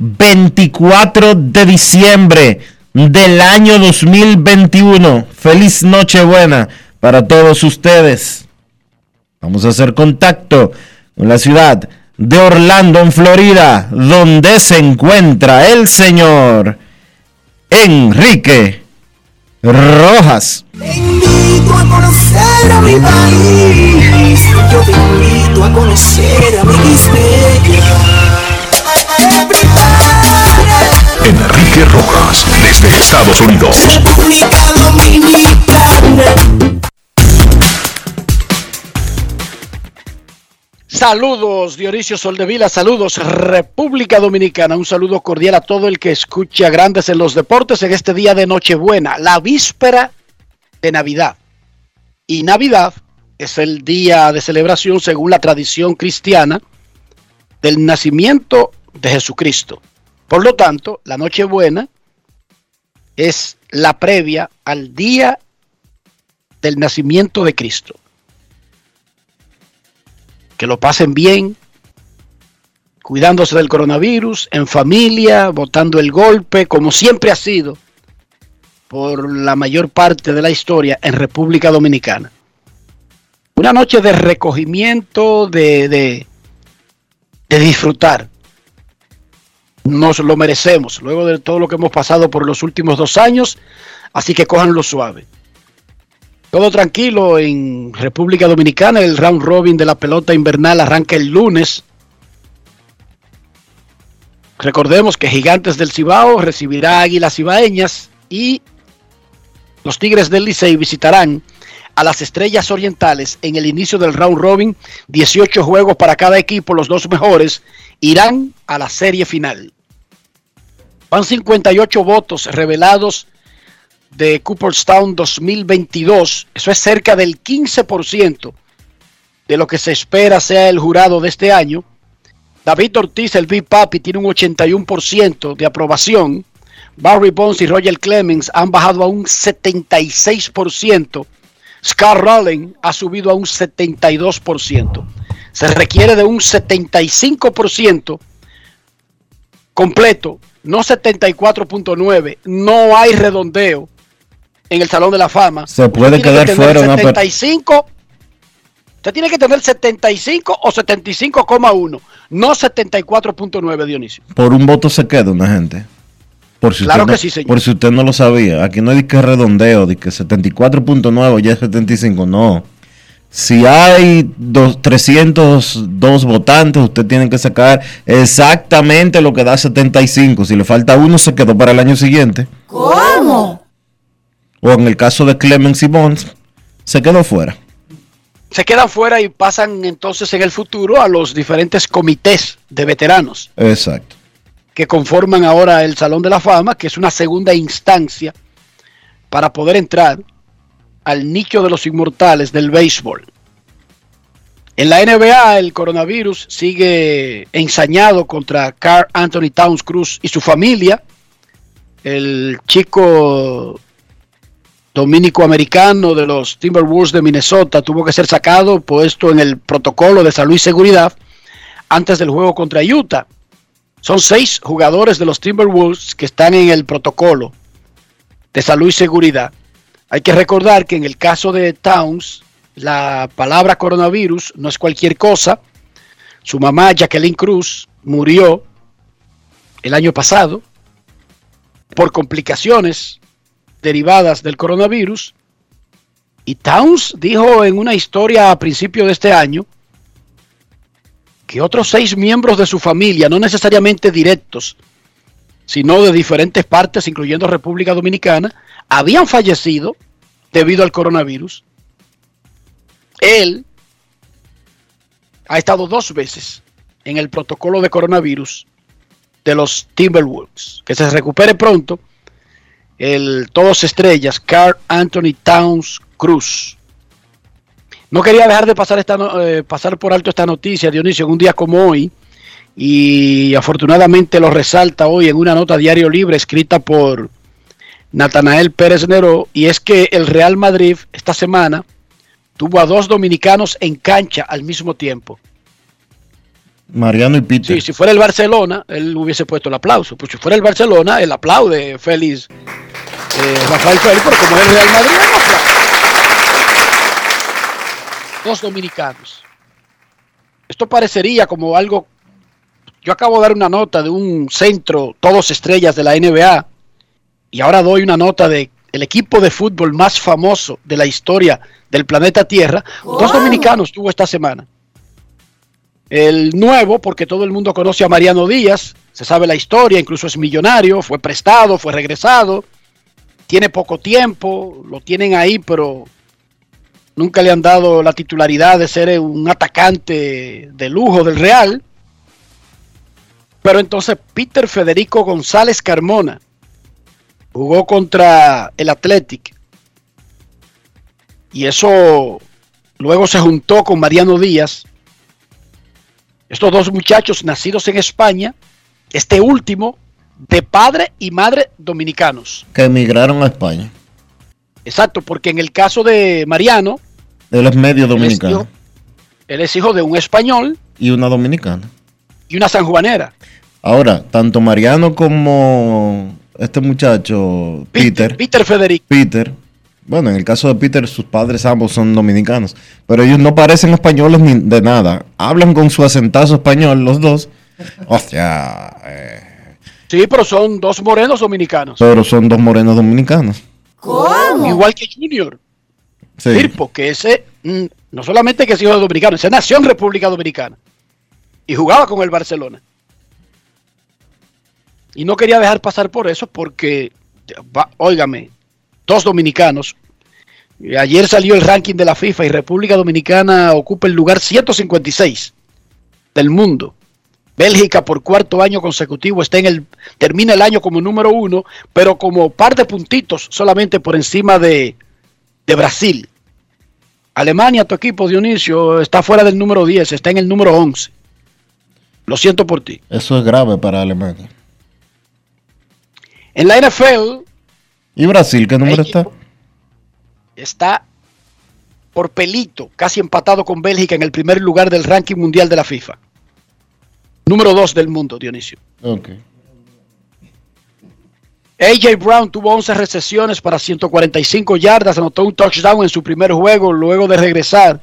24 de diciembre del año 2021. Feliz Nochebuena para todos ustedes. Vamos a hacer contacto con la ciudad de Orlando, en Florida, donde se encuentra el señor Enrique Rojas. Yo te invito a conocer a mi Enrique Rojas, desde Estados Unidos. Saludos Dionisio Soldevila, saludos República Dominicana, un saludo cordial a todo el que escucha Grandes en los Deportes en este día de Nochebuena, la víspera de Navidad. Y Navidad es el día de celebración, según la tradición cristiana, del nacimiento de Jesucristo. Por lo tanto, la Nochebuena es la previa al día del nacimiento de Cristo. Que lo pasen bien, cuidándose del coronavirus, en familia, votando el golpe, como siempre ha sido por la mayor parte de la historia en República Dominicana. Una noche de recogimiento, de, de, de disfrutar nos lo merecemos luego de todo lo que hemos pasado por los últimos dos años, así que lo suave. Todo tranquilo en República Dominicana, el round robin de la pelota invernal arranca el lunes. Recordemos que Gigantes del Cibao recibirá Águilas Cibaeñas y los Tigres del Licey visitarán a las Estrellas Orientales en el inicio del round robin. 18 juegos para cada equipo, los dos mejores irán a la serie final. Van 58 votos revelados de Cooperstown 2022. Eso es cerca del 15% de lo que se espera sea el jurado de este año. David Ortiz, el Big Papi, tiene un 81% de aprobación. Barry Bonds y Roger Clemens han bajado a un 76%. Scott Rowling ha subido a un 72%. Se requiere de un 75% completo, no 74.9. No hay redondeo en el Salón de la Fama. Se puede quedar fuera 75. Usted tiene que tener 75 o 75,1, no 74.9, Dionisio. Por un voto se queda una gente. Por si claro que sí, señor. Por si usted no lo sabía. Aquí no hay que redondeo, de que 74.9 ya es 75. No. Si hay dos, 302 votantes, usted tiene que sacar exactamente lo que da 75. Si le falta uno, se quedó para el año siguiente. ¿Cómo? O en el caso de Clemens y Bonds, se quedó fuera. se quedan fuera y pasan entonces en el futuro a los diferentes comités de veteranos Exacto. Que conforman ahora el Salón de la Fama, que es una segunda instancia para poder entrar al nicho de los inmortales del béisbol. En la NBA el coronavirus sigue ensañado contra Carl Anthony Towns Cruz y su familia. El chico dominico-americano de los Timberwolves de Minnesota tuvo que ser sacado, puesto en el protocolo de salud y seguridad antes del juego contra Utah. Son seis jugadores de los Timberwolves que están en el protocolo de salud y seguridad. Hay que recordar que en el caso de Towns, la palabra coronavirus no es cualquier cosa. Su mamá, Jacqueline Cruz, murió el año pasado por complicaciones derivadas del coronavirus. Y Towns dijo en una historia a principio de este año que otros seis miembros de su familia, no necesariamente directos, sino de diferentes partes, incluyendo República Dominicana, habían fallecido debido al coronavirus. Él ha estado dos veces en el protocolo de coronavirus de los Timberwolves. Que se recupere pronto el todos estrellas, Carl Anthony Towns Cruz. No quería dejar de pasar, esta, eh, pasar por alto esta noticia, Dionisio, en un día como hoy, y afortunadamente lo resalta hoy en una nota diario libre escrita por Natanael Pérez Neró, y es que el Real Madrid esta semana tuvo a dos dominicanos en cancha al mismo tiempo. Mariano y Peter. Sí, si fuera el Barcelona, él hubiese puesto el aplauso. Pues si fuera el Barcelona, él aplaude Félix, eh, Rafael Félix, pero como es el Real Madrid, no. Dos dominicanos. Esto parecería como algo. Yo acabo de dar una nota de un centro, todos estrellas de la NBA, y ahora doy una nota de el equipo de fútbol más famoso de la historia del planeta Tierra. Dos dominicanos tuvo esta semana. El nuevo, porque todo el mundo conoce a Mariano Díaz, se sabe la historia, incluso es millonario, fue prestado, fue regresado, tiene poco tiempo, lo tienen ahí, pero nunca le han dado la titularidad de ser un atacante de lujo del Real. Pero entonces Peter Federico González Carmona jugó contra el Athletic. Y eso luego se juntó con Mariano Díaz. Estos dos muchachos nacidos en España, este último de padre y madre dominicanos. Que emigraron a España. Exacto, porque en el caso de Mariano, Él es medio él es, dominicano. hijo, él es hijo de un español Y una dominicana. y una sanjuanera. Ahora, tanto Mariano como este muchacho, Peter, Peter Federico. Peter, bueno, en el caso de Peter, sus padres ambos son dominicanos, pero ellos no parecen españoles ni de nada. Hablan con su acentazo español los dos. O sea, eh, Sí, pero son dos morenos dominicanos. pero son dos morenos dominicanos. Igual que Junior Sí. Firpo, que ese mm, no solamente que es hijo de dominicano, ese nació en República Dominicana y jugaba con el Barcelona. Y no quería dejar pasar por eso porque, va- óigame, dos dominicanos. Y Ayer salió el ranking de la FIFA y República Dominicana ocupa el lugar 156 del mundo. Bélgica por cuarto año consecutivo está en el termina el año como número uno, pero como par de puntitos solamente por encima de, de Brasil. Alemania, tu equipo, Dionisio, está fuera del número 10, está en el número 11. Lo siento por ti. Eso es grave para Alemania. En la NFL ¿Y Brasil qué número está? está por pelito, casi empatado con Bélgica en el primer lugar del ranking mundial de la FIFA. Número 2 del mundo, Dionisio. Ok. AJ Brown tuvo 11 recesiones para 145 yardas, anotó un touchdown en su primer juego luego de regresar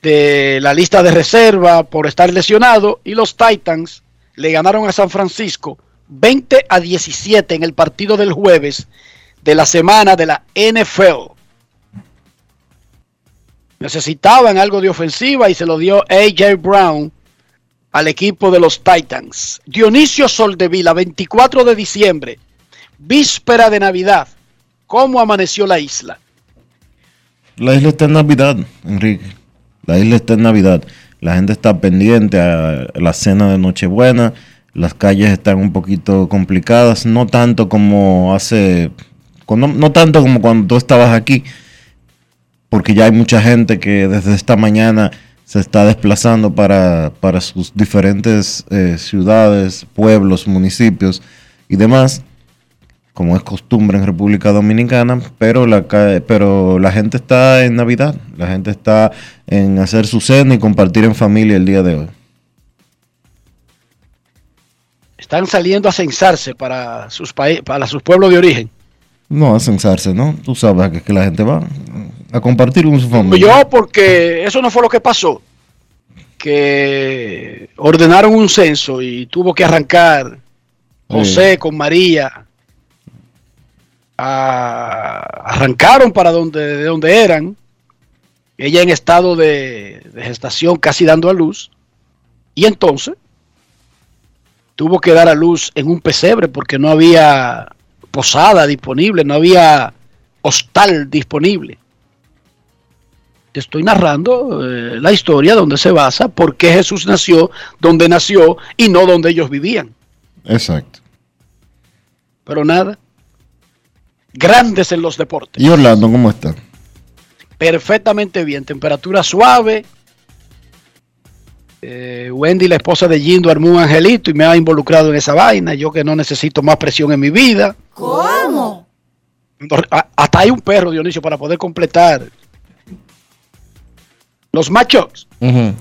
de la lista de reserva por estar lesionado y los Titans le ganaron a San Francisco 20 a 17 en el partido del jueves de la semana de la NFL. Necesitaban algo de ofensiva y se lo dio AJ Brown al equipo de los Titans. Dionisio Soldevila, 24 de diciembre, víspera de Navidad. ¿Cómo amaneció la isla? La isla está en Navidad, Enrique. La isla está en Navidad. La gente está pendiente a la cena de Nochebuena. Las calles están un poquito complicadas, no tanto como hace, no, tanto como cuando tú estabas aquí, porque ya hay mucha gente que desde esta mañana se está desplazando para, para sus diferentes eh, ciudades, pueblos, municipios y demás, como es costumbre en República Dominicana, pero la, pero la gente está en Navidad, la gente está en hacer su cena y compartir en familia el día de hoy. Están saliendo a censarse para sus, para sus pueblos de origen. No a censarse, ¿no? Tú sabes que, que la gente va a compartir con su familia. Yo, porque eso no fue lo que pasó. Que ordenaron un censo y tuvo que arrancar José con María. a- arrancaron para donde, de donde eran. Ella en estado de, de gestación, casi dando a luz. Y entonces tuvo que dar a luz en un pesebre porque no había posada disponible, no había hostal disponible estoy narrando eh, la historia donde se basa por qué Jesús nació donde nació y no donde ellos vivían. Exacto. Pero nada. Grandes en los deportes. ¿Y Orlando cómo está? Perfectamente bien. Temperatura suave. Eh, Wendy, la esposa de Jindo, armó un angelito y me ha involucrado en esa vaina. Yo que no necesito más presión en mi vida. ¿Cómo? Hasta hay un perro, Dionisio, para poder completar los machos.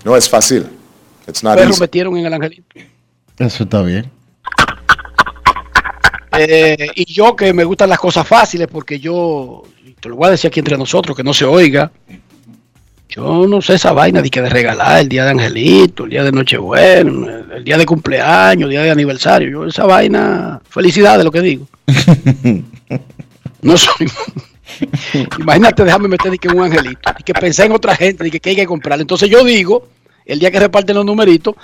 No es fácil. It's not Perros easy. metieron en el angelito. Eso está bien. Eh, y yo que me gustan las cosas fáciles, porque yo, te lo voy a decir aquí entre nosotros, que no se oiga. Yo no sé esa vaina de que de regalar el día de Angelito, el día de Nochebuena, el, el día de cumpleaños, el día de aniversario. Yo esa vaina, felicidad de lo que digo. No soy. Imagínate, déjame meter de que un angelito, y que pensé en otra gente, de que, que hay que comprar. Entonces yo digo, el día que reparten los numeritos,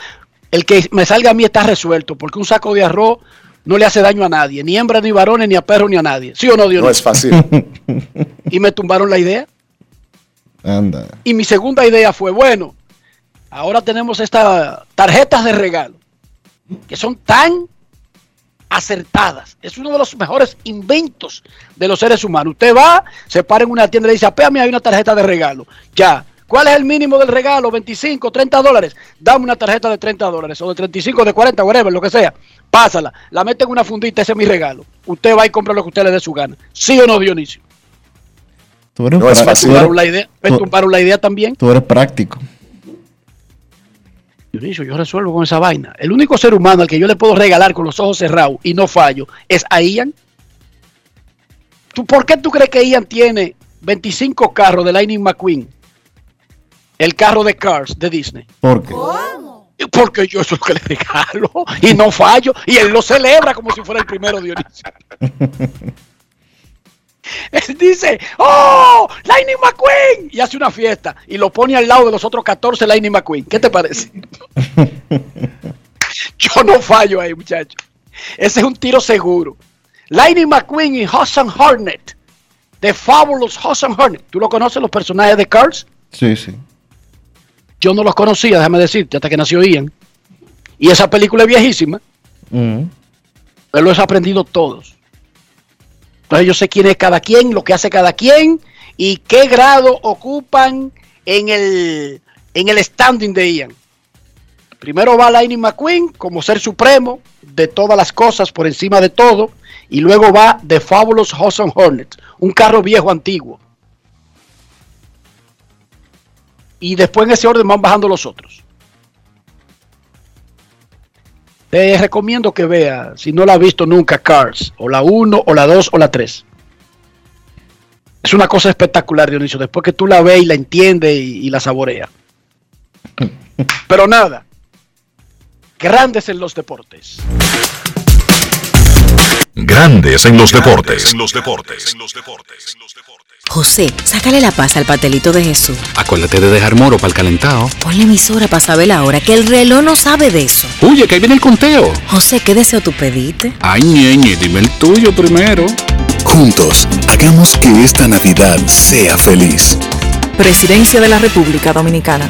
el que me salga a mí está resuelto, porque un saco de arroz no le hace daño a nadie, ni hembra, ni varones, ni a perro, ni a nadie. ¿Sí o no, Dios? No es fácil. Y me tumbaron la idea. Anda. Y mi segunda idea fue, bueno, ahora tenemos estas tarjetas de regalo, que son tan acertadas. Es uno de los mejores inventos de los seres humanos. Usted va, se para en una tienda y le dice, apéame, hay una tarjeta de regalo. Ya. ¿Cuál es el mínimo del regalo? 25, 30 dólares. Dame una tarjeta de 30 dólares o de 35, de 40, whatever, lo que sea. Pásala, la mete en una fundita, ese es mi regalo. Usted va y compra lo que usted le dé su gana. ¿Sí o no, Dionisio? Tú eres, No es pra- fácil. tú eres- ¿Tumbaron la idea? ¿Me tú- tumbaron la idea también? tú eres práctico. Dionisio, yo resuelvo con esa vaina. El único ser humano al que yo le puedo regalar con los ojos cerrados y no fallo es a Ian. ¿Tú, ¿Por qué tú crees que Ian tiene 25 carros de Lightning McQueen? El carro de Cars de Disney. ¿Por qué? Y Porque yo eso es lo que le regalo y no fallo. Y él lo celebra como si fuera el primero Dionisio. Él dice, ¡Oh! ¡Lightning McQueen! Y hace una fiesta y lo pone al lado de los otros 14 Lightning McQueen. ¿Qué te parece? Yo no fallo ahí, muchacho. Ese es un tiro seguro. Lightning McQueen y Hudson Hornet. The Fabulous Hudson Hornet. ¿Tú lo conoces, los personajes de Cars? Sí, sí. Yo no los conocía, déjame decirte, hasta que nació Ian. Y esa película es viejísima, Mm. pero los he aprendido todos. Entonces yo sé quién es cada quien, lo que hace cada quien y qué grado ocupan en el, en el standing de Ian. Primero va Lightning McQueen como ser supremo de todas las cosas, por encima de todo. Y luego va The Fabulous Hudson Hornet, un carro viejo antiguo. Y después en ese orden van bajando los otros. Te recomiendo que vea, si no la has visto nunca, Cars, o la 1, o la 2, o la 3. Es una cosa espectacular, Dionisio, después que tú la ves y la entiendes y, y la saboreas. Pero nada, grandes en los deportes. Grandes en los deportes. En los deportes. José, sácale la paz al pastelito de Jesús. Acuérdate de dejar moro para el calentado. Ponle emisora para saber la hora, que el reloj no sabe de eso. Oye, que ahí viene el conteo. José, ¿qué deseo tú pediste? Ay, ñeñe, dime el tuyo primero. Juntos, hagamos que esta Navidad sea feliz. Presidencia de la República Dominicana.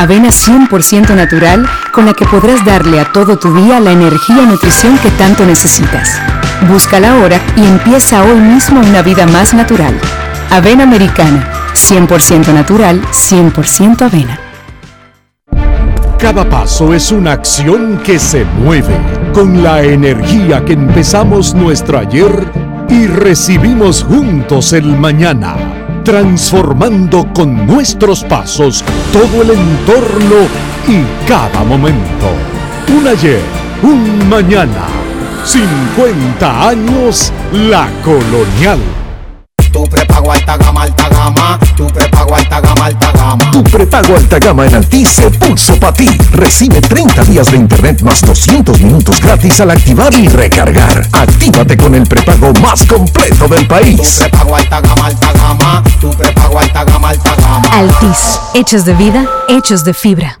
Avena 100% natural con la que podrás darle a todo tu día la energía y nutrición que tanto necesitas. Búscala ahora y empieza hoy mismo una vida más natural. Avena americana, 100% natural, 100% avena. Cada paso es una acción que se mueve con la energía que empezamos nuestro ayer y recibimos juntos el mañana, transformando con nuestros pasos todo el entorno y cada momento. Un ayer, un mañana, 50 años la colonial. Tu prepago alta gama, alta gama. Tu prepago alta gama, alta gama. Tu prepago alta gama en Altis se pulso para ti. Recibe 30 días de internet más 200 minutos gratis al activar y recargar. Actívate con el prepago más completo del país. Tu prepago alta gama, alta gama. Tu prepago alta gama, alta gama. Altis, hechos de vida, hechos de fibra.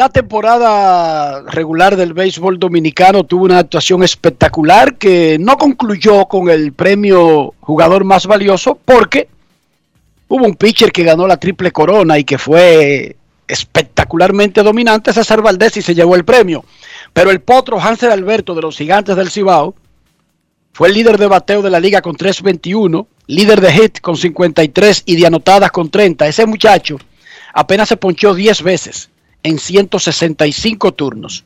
La temporada regular del béisbol dominicano tuvo una actuación espectacular que no concluyó con el premio jugador más valioso porque hubo un pitcher que ganó la triple corona y que fue espectacularmente dominante, César Valdés, y se llevó el premio. Pero el potro Hansel Alberto de los Gigantes del Cibao fue el líder de bateo de la liga con 3.21, líder de hit con 53 y de anotadas con 30. Ese muchacho apenas se ponchó 10 veces en 165 turnos.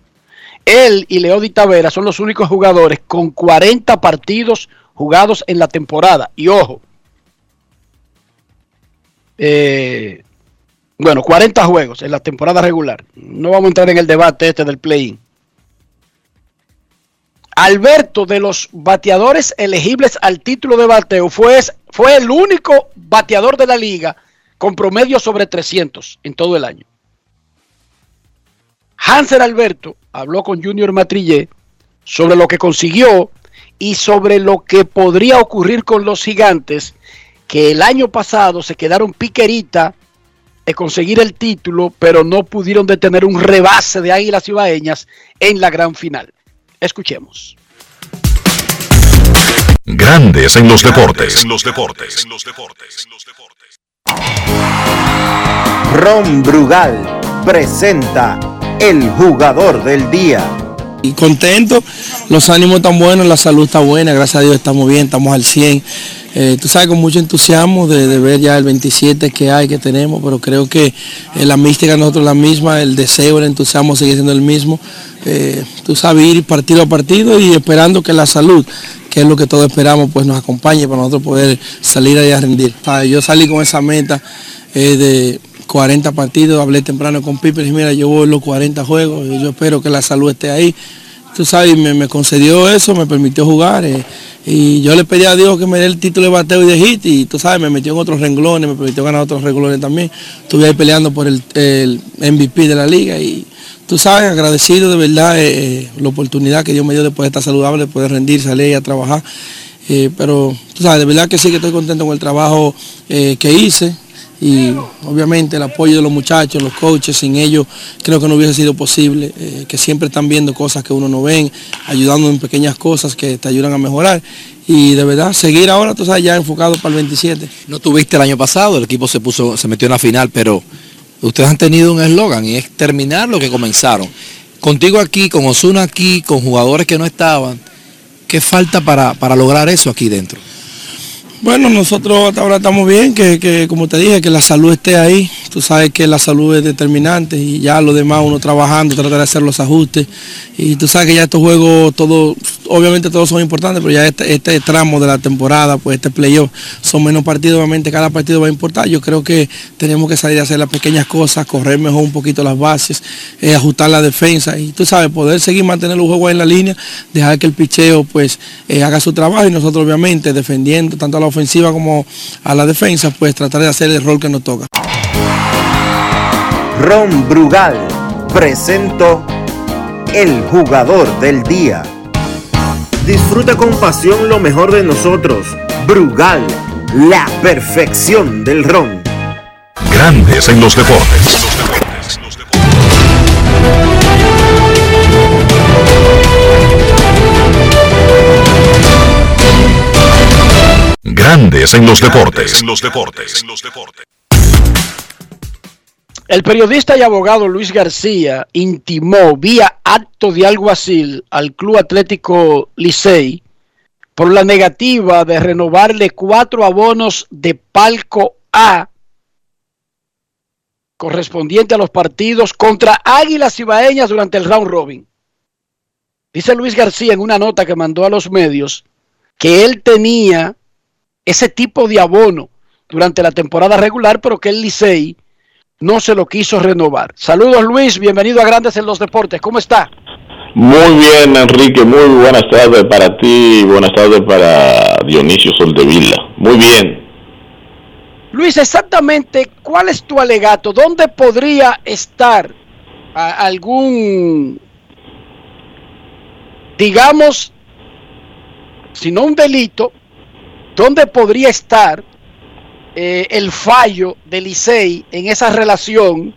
Él y Leody Tavera son los únicos jugadores con 40 partidos jugados en la temporada. Y ojo, eh, bueno, 40 juegos en la temporada regular. No vamos a entrar en el debate este del play-in. Alberto, de los bateadores elegibles al título de bateo, fue, fue el único bateador de la liga con promedio sobre 300 en todo el año. Hanser Alberto habló con Junior Matrillé sobre lo que consiguió y sobre lo que podría ocurrir con los gigantes que el año pasado se quedaron piquerita de conseguir el título, pero no pudieron detener un rebase de Águilas Ibaeñas en la gran final. Escuchemos. Grandes en los deportes. En los deportes. En los deportes. Ron Brugal presenta el jugador del día. Y contento, los ánimos están buenos, la salud está buena, gracias a Dios estamos bien, estamos al 100. Eh, tú sabes, con mucho entusiasmo de, ver ya el 27 que hay, que tenemos, pero creo que eh, la mística nosotros la misma, el deseo, el entusiasmo sigue siendo el mismo. Eh, tú sabes, ir partido a partido y esperando que la salud, que es lo que todos esperamos, pues nos acompañe para nosotros poder salir ahí a rendir. Yo salí con esa meta de 40 partidos, hablé temprano con Piper y mira, yo voy los 40 juegos, yo espero que la salud esté ahí. Tú sabes, me, concedió eso, me permitió jugar. Eh, y yo le pedí a Dios que me dé el título de bateo y de hit y tú sabes, me metió en otros renglones, me permitió ganar otros renglones también. Estuve ahí peleando por el, MVP de la liga y tú sabes, agradecido de verdad eh, la oportunidad que Dios me dio de poder estar saludable, de poder rendir, salir a trabajar. Eh, pero tú sabes, de verdad que sí que estoy contento con el trabajo eh, que hice y obviamente el apoyo de los muchachos, los coaches, sin ellos creo que no hubiese sido posible, eh, que siempre están viendo cosas que uno no ven, ayudando en pequeñas cosas que te ayudan a mejorar y de verdad seguir ahora, tú sabes, ya enfocado para el 27. No tuviste el año pasado, el equipo se puso, se metió en la final, pero ustedes han tenido un eslogan y es terminar lo que comenzaron. Contigo aquí, con Osuna aquí, con jugadores que no estaban, ¿qué falta para, para lograr eso aquí dentro? Bueno, nosotros hasta ahora estamos bien, que, que, como te dije, que la salud esté ahí. Tú sabes que la salud es determinante y ya lo demás uno trabajando, tratar de hacer los ajustes. Y tú sabes que ya estos juegos, todos, obviamente todos son importantes, pero ya este, este tramo de la temporada, pues este playoff, son menos partidos, obviamente cada partido va a importar. Yo creo que tenemos que salir a hacer las pequeñas cosas, correr mejor un poquito las bases, eh, ajustar la defensa y tú sabes, poder seguir mantener los juegos en la línea, dejar que el picheo pues eh, haga su trabajo y nosotros obviamente defendiendo tanto a la ofensiva como a la defensa, pues tratar de hacer el rol que nos toca. Ron Brugal presento el jugador del día. Disfruta con pasión lo mejor de nosotros. Brugal, la perfección del ron. Grandes en los deportes. Grandes en los deportes. En los deportes. El periodista y abogado Luis García intimó vía acto de alguacil al Club Atlético Licey por la negativa de renovarle cuatro abonos de palco A correspondiente a los partidos contra Águilas Ibaeñas durante el round robin. Dice Luis García en una nota que mandó a los medios que él tenía ese tipo de abono durante la temporada regular, pero que el Licey no se lo quiso renovar. Saludos Luis, bienvenido a Grandes en los Deportes. ¿Cómo está? Muy bien, Enrique, muy buenas tardes para ti, buenas tardes para Dionisio Soldevila. Muy bien. Luis, exactamente, ¿cuál es tu alegato? ¿Dónde podría estar algún, digamos, si no un delito, dónde podría estar eh, el fallo de Licey en esa relación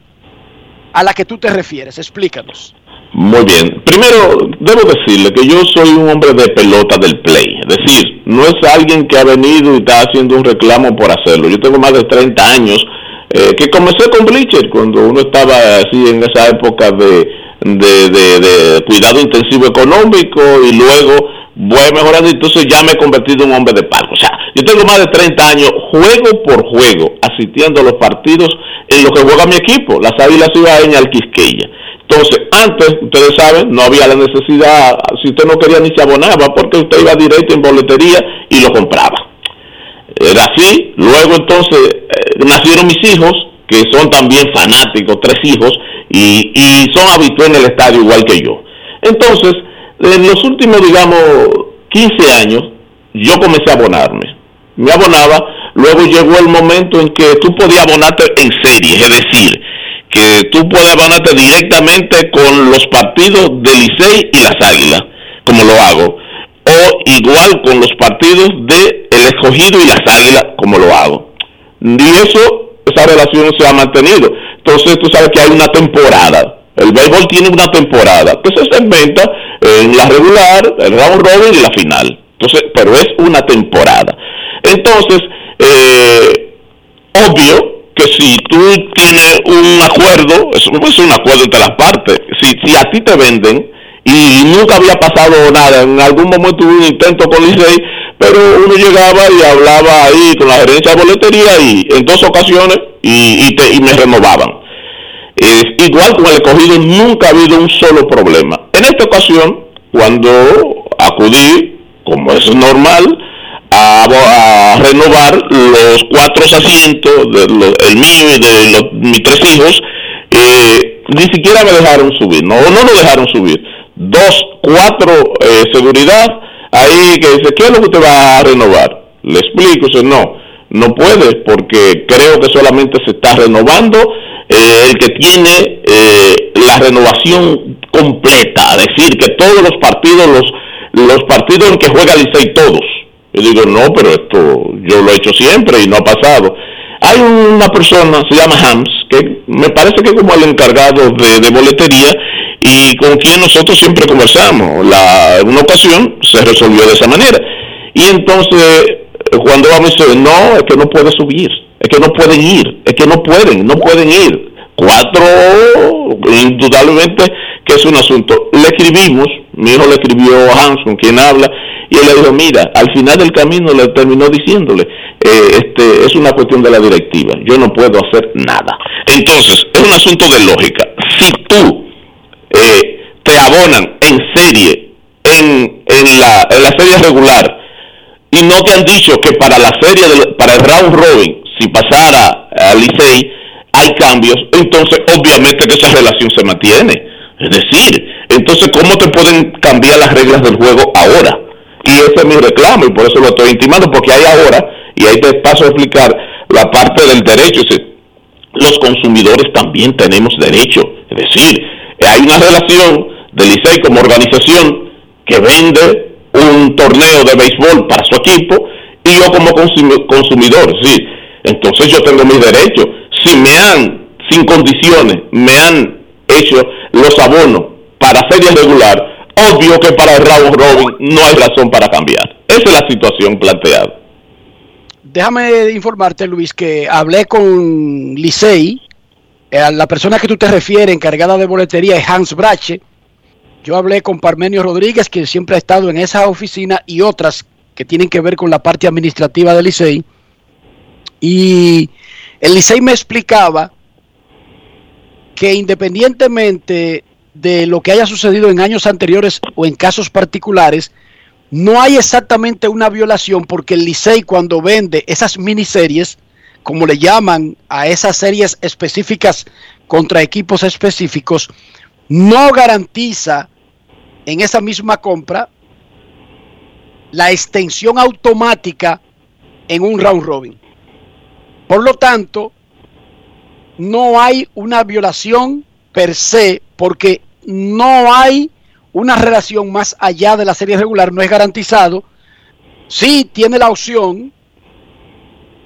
a la que tú te refieres? Explícanos. Muy bien. Primero, debo decirle que yo soy un hombre de pelota del play. Es decir, no es alguien que ha venido y está haciendo un reclamo por hacerlo. Yo tengo más de 30 años eh, que comencé con Bleacher cuando uno estaba así en esa época de, de, de, cuidado intensivo económico y luego voy mejorando, entonces ya me he convertido en un hombre de palco. O sea, yo tengo más de 30 años, juego por juego, asistiendo a los partidos en los que juega mi equipo, las Águilas Ciudadeñas al Quisqueya. Entonces, antes, ustedes saben, no había la necesidad, si usted no quería ni se abonaba, porque usted iba directo en boletería y lo compraba. Era así, luego entonces eh, nacieron mis hijos, que son también fanáticos, tres hijos, y son habituales en el estadio igual que yo. Entonces, en los últimos, digamos, 15 años, yo comencé a abonarme. Me abonaba, luego llegó el momento en que tú podías abonarte en serie, es decir, que tú puedes abonarte directamente con los partidos del Licey y las Águilas, como lo hago, o igual con los partidos de El Escogido y las Águilas, como lo hago. Y eso, esa relación se ha mantenido. Entonces tú sabes que hay una temporada. El béisbol tiene una temporada que se segmenta en la regular, el round robin y la final. Entonces, pero es una temporada. Entonces, eh, obvio que si tú tienes un acuerdo, es, es un acuerdo entre las partes. Si, si a ti te venden y nunca había pasado nada, en algún momento hubo un intento con Licey, pero uno llegaba y hablaba ahí con la gerencia de boletería y en dos ocasiones y, y, te, y me renovaban. Es igual con el escogido nunca ha habido un solo problema. En esta ocasión, cuando acudí, como es normal, a, renovar los cuatro asientos, de los, el mío y de los, mis tres hijos, ni siquiera me dejaron subir, no, no me dejaron subir. Dos, cuatro eh, seguridad, ahí que dice, ¿qué es lo que usted va a renovar? Le explico, dice, no, no puede, porque creo que solamente se está renovando eh, el que tiene eh, la renovación completa, decir, que todos los partidos, los, los partidos en que juega Licey, todos. Yo digo, no, pero esto yo lo he hecho siempre y no ha pasado. Hay una persona, se llama Hams, que me parece que es como el encargado de, boletería y con quien nosotros siempre conversamos. La, en una ocasión se resolvió de esa manera. Y entonces, cuando vamos a no, es que no puede subir, es que no pueden ir, es que no pueden, no pueden ir. Cuatro, indudablemente que es un asunto. Le escribimos, mi hijo le escribió a Hans, con quien habla, Y él le dijo, mira, al final del camino le terminó diciéndole, eh, este, es una cuestión de la directiva, yo no puedo hacer nada. Entonces, es un asunto de lógica. Si tú eh, te abonan en serie, en, en, la, en la serie regular, y no te han dicho que para la serie, para el round robin, si pasara a Licey, hay cambios, entonces obviamente que esa relación se mantiene. Es decir, entonces ¿cómo te pueden cambiar las reglas del juego ahora? Y ese es mi reclamo y por eso lo estoy intimando, porque hay ahora, y ahí te paso a explicar la parte del derecho, es los consumidores también tenemos derecho. Es decir, hay una relación del Licey como organización que vende un torneo de béisbol para su equipo y yo como consumidor, sí. Entonces yo tengo mis derechos. Si me han, sin condiciones, me han hecho los abonos para serie regular, obvio que para el robin no hay razón para cambiar. Esa es la situación planteada. Déjame informarte, Luis, que hablé con Licey. Eh, la persona que tú te refieres, encargada de boletería, es Hans Brache. Yo hablé con Parmenio Rodríguez, que siempre ha estado en esa oficina, y otras que tienen que ver con la parte administrativa del Licey. Y el Licey me explicaba que independientemente de lo que haya sucedido en años anteriores o en casos particulares, no hay exactamente una violación porque el Licey cuando vende esas miniseries, como le llaman a esas series específicas contra equipos específicos, no garantiza en esa misma compra la extensión automática en un round robin. Por lo tanto, no hay una violación per se porque no hay una relación más allá de la serie regular, no es garantizado. Sí tiene la opción,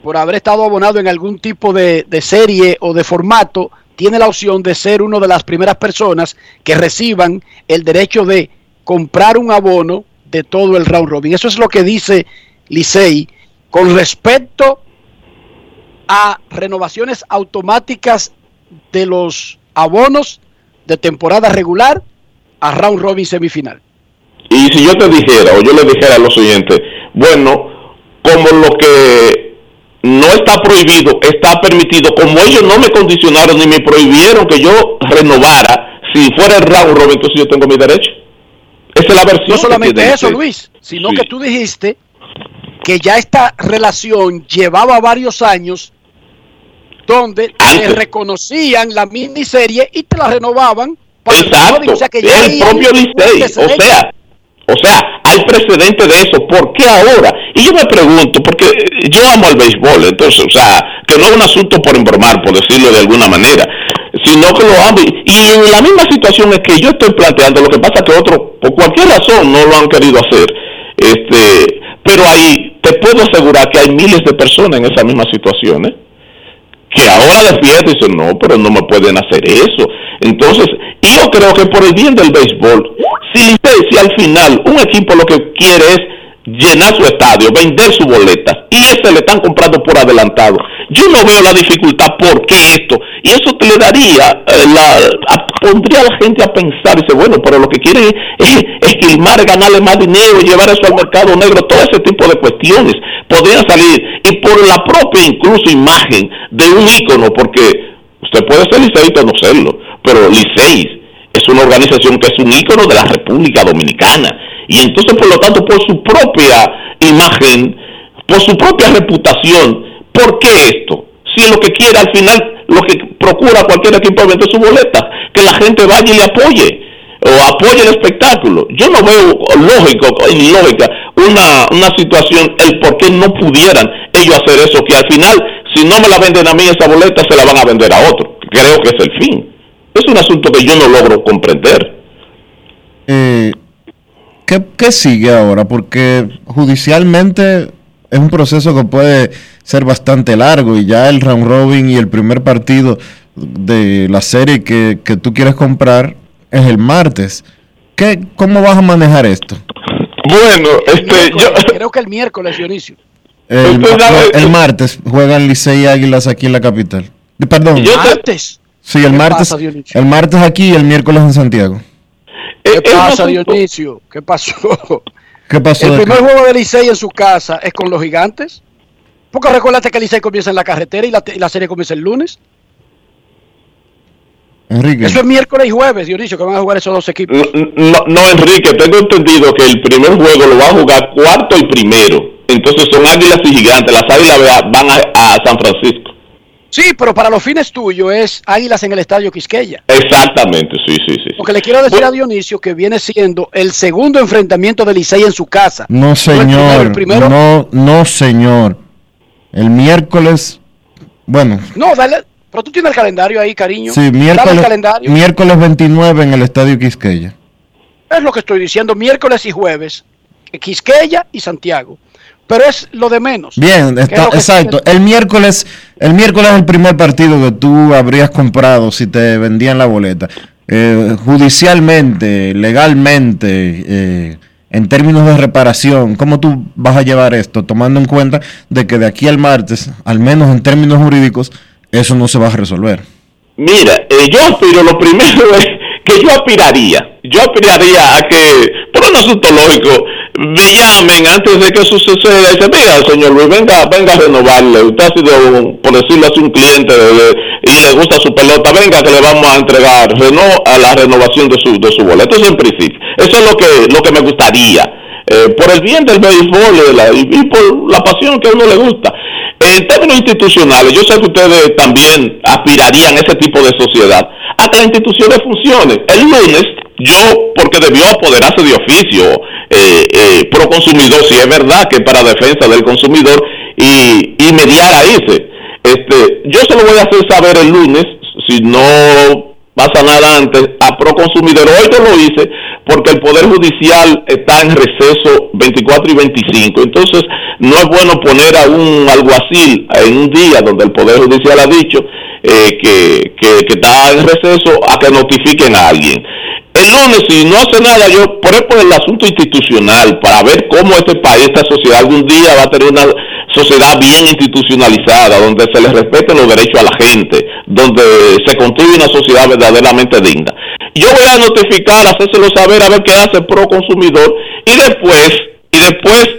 por haber estado abonado en algún tipo de, serie o de formato, tiene la opción de ser una de las primeras personas que reciban el derecho de comprar un abono de todo el round robin. Eso es lo que dice Licey con respecto a renovaciones automáticas de los abonos de temporada regular a round robin semifinal. Y si yo te dijera, o yo le dijera a los oyentes, bueno, como lo que no está prohibido, está permitido, como ellos no me condicionaron ni me prohibieron que yo renovara, si fuera el round robin, entonces yo tengo mi derecho. Esa es la versión. No solamente eso, Luis, sino que tú dijiste que ya esta relación llevaba varios años donde te reconocían la miniserie y te la renovaban para Exacto, o sea que el propio Licey, o sea, o sea, hay precedente de eso, ¿por qué ahora? Y yo me pregunto, porque yo amo al béisbol, entonces, o sea, que no es un asunto por embromar, por decirlo de alguna manera, sino que lo amo. Y la misma situación es que yo estoy planteando, lo que pasa que otros, por cualquier razón, no lo han querido hacer. Este, pero ahí te puedo asegurar que hay miles de personas en esa misma situación, ¿eh? Que ahora despiertan y dicen, no, pero no me pueden hacer eso. Entonces, yo creo que por el bien del béisbol, si, si al final un equipo lo que quiere es llenar su estadio, vender su boleta, y ese le están comprando por adelantado. Yo no veo la dificultad, ¿por qué esto? Y eso te le daría, eh, la, pondría a la gente a pensar, dice, bueno, pero lo que quiere es esquilmar, ganarle más dinero, llevar eso al mercado negro, todo ese tipo de cuestiones podrían salir, y por la propia incluso imagen de un ícono, porque usted puede ser liceísta o no serlo, pero Licey es una organización que es un ícono de la República Dominicana, y entonces, por lo tanto, por su propia imagen, por su propia reputación, ¿por qué esto? Si lo que quiere al final, lo que procura cualquier equipo vender su boleta, que la gente vaya y le apoye o apoye el espectáculo. Yo no veo lógico, lógica, una, una situación, el por qué no pudieran ellos hacer eso, que al final, si no me la venden a mí esa boleta, se la van a vender a otro. Creo que es el fin. Es un asunto que yo no logro comprender. Eh, ¿qué, sigue ahora? Porque judicialmente es un proceso que puede ser bastante largo y ya el round robin y el primer partido de la serie que, tú quieres comprar es el martes. ¿Qué, ¿Cómo vas a manejar esto? Bueno, este, yo... creo que el miércoles, Dionisio. El, el martes juegan Licey y Águilas aquí en la capital. Perdón. ¿El martes? Sí, el martes. el martes aquí y el miércoles en Santiago. ¿Qué pasa, Dionisio? ¿Qué pasó? ¿Qué pasó? El primer juego de Licey en su casa es con los gigantes. Porque recuérdate que Licey comienza en la carretera y la, y la serie comienza el lunes. Enrique. Eso es miércoles y jueves, Dionisio, que van a jugar esos dos equipos. No, no, Enrique, tengo entendido que el primer juego lo va a jugar cuarto y primero. Entonces son águilas y gigantes. Las águilas va- van a, a San Francisco. Sí, pero para los fines tuyos es Águilas en el Estadio Quisqueya. Exactamente, sí, sí, sí. Lo que le quiero decir a Dionisio que viene siendo el segundo enfrentamiento de Licey en su casa. No, el primero, señor. el primero. No, no, señor. El miércoles. Bueno, No, dale. Pero tú tienes el calendario ahí, cariño. sí, Dame el miércoles, calendario. miércoles 29 en el Estadio Quisqueya. Es lo que estoy diciendo, miércoles y jueves. Quisqueya y Santiago. Pero es lo de menos. Bien, ¿Qué es está, lo que exacto. El miércoles, el miércoles es el primer partido que tú habrías comprado si te vendían la boleta. Eh, judicialmente, legalmente, eh, en términos de reparación, ¿cómo tú vas a llevar esto? Tomando en cuenta de que de aquí al martes, al menos en términos jurídicos, eso no se va a resolver. Mira, eh, yo aspiro, lo primero es que yo aspiraría, yo aspiraría a que, por un asunto lógico, me llamen antes de que eso suceda. Y dicen, mira, señor venga, venga a renovarle, usted ha sido, por decirlo así, un cliente de- y le gusta su pelota, venga que le vamos a entregar a la renovación de su, de su boleto, eso en principio, eso es lo que, lo que me gustaría, eh, por el bien del béisbol la- y- y por la pasión que a uno le gusta. En términos institucionales, yo sé que ustedes también aspirarían a ese tipo de sociedad, a que las instituciones funcionen. El lunes, yo, porque debió apoderarse de oficio eh, eh, pro consumidor, si es verdad que para defensa del consumidor y, y mediar. Este, yo se lo voy a hacer saber el lunes, si no pasa nada antes, a pro consumidor. Hoy no lo hice porque el Poder Judicial está en receso 24 y 25. Entonces, no es bueno poner a un alguacil en un día donde el Poder Judicial ha dicho eh, que, que- está en receso a que notifiquen a alguien. El lunes, si no hace nada, yo por por el asunto institucional, para ver cómo este país, esta sociedad, algún día va a tener una sociedad bien institucionalizada, donde se les respeten los derechos a la gente, donde se construye una sociedad verdaderamente digna. Yo voy a notificar, hacérselo saber, a ver qué hace pro consumidor, y después, y después,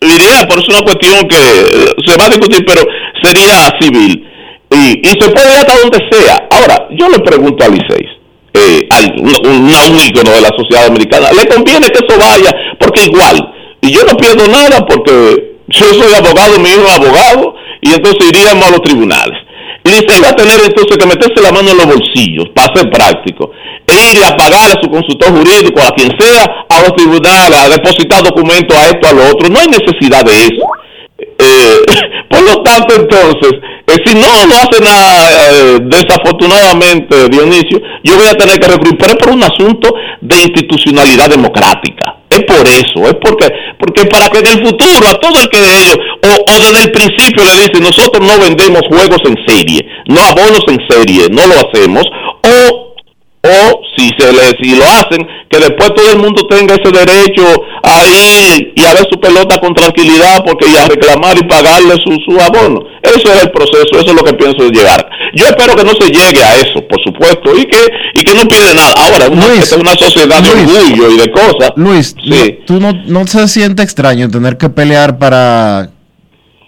diría, por eso es una cuestión que eh, se va a discutir, pero sería civil. Y, y se puede ir hasta donde sea. Ahora, yo le pregunto a Liceis, eh, al- un, un ícono de la sociedad americana, ¿le conviene que eso vaya? Porque igual, y yo no pierdo nada porque yo soy abogado, mi hijo es abogado, y entonces iríamos a los tribunales. Y Licey va a tener entonces que meterse la mano en los bolsillos, para ser práctico, e ir a pagar a su consultor jurídico, a quien sea, a los tribunales, a depositar documentos a esto, a lo otro. No hay necesidad de eso. Eh, por lo tanto, entonces, eh, si no, no hace nada, eh, desafortunadamente, Dionisio, yo voy a tener que recurrir, por un asunto de institucionalidad democrática. Es por eso, es porque, porque para que en el futuro a todo el que de ellos, o, o desde el principio le dicen, nosotros no vendemos juegos en serie, no abonos en serie, no lo hacemos, o si se le si lo hacen que después todo el mundo tenga ese derecho a ir y a ver su pelota con tranquilidad porque y a reclamar y pagarle su, su abono eso es el proceso eso es lo que pienso llegar yo espero que no se llegue a eso por supuesto y que y que no pierda nada ahora una, esta es una sociedad de Luis. orgullo y de cosas Luis, Sí. ¿tú no, no se siente extraño tener que pelear para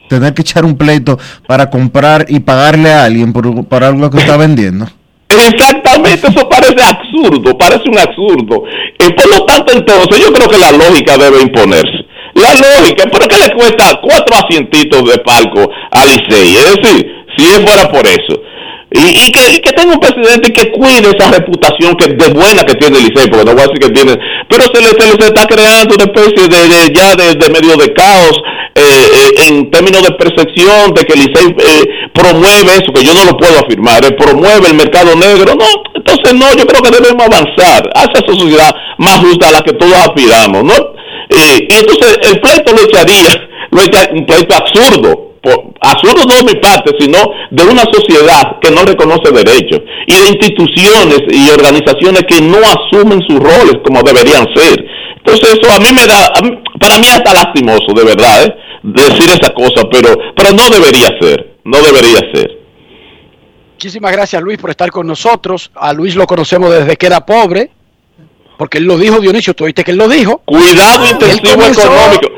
tener que echar un pleito para comprar y pagarle a alguien por, por algo que está vendiendo? Exactamente, eso parece absurdo, parece un absurdo. Y por lo tanto, entonces, yo creo que la lógica debe imponerse. La lógica, ¿por qué le cuesta cuatro asientitos de palco a Licey? Es decir, si es fuera por eso. Y, y que, y que tenga un presidente que cuide esa reputación que de buena que tiene Licey, porque no voy a decir que tiene, pero se le, se le está creando una especie de, ya de, medio de caos eh, eh, en términos de percepción de que Licey eh, promueve eso, que yo no lo puedo afirmar, eh, promueve el mercado negro, no, entonces no, yo creo que debemos avanzar hacia esa sociedad más justa a la que todos aspiramos, ¿no? Eh, y entonces el pleito lo echaría, lo echa- un pleito absurdo, absurdo no de mi parte, sino de una sociedad que no reconoce derechos y de instituciones y organizaciones que no asumen sus roles como deberían ser. Entonces eso a mí me da, mí- para mí hasta lastimoso, de verdad, ¿eh? decir esa cosa, pero, pero no debería ser, no debería ser. Muchísimas gracias Luis por estar con nosotros. A Luis lo conocemos desde que era pobre. Porque él lo dijo, Dionisio, tú viste que él lo dijo. Cuidado intensivo económico.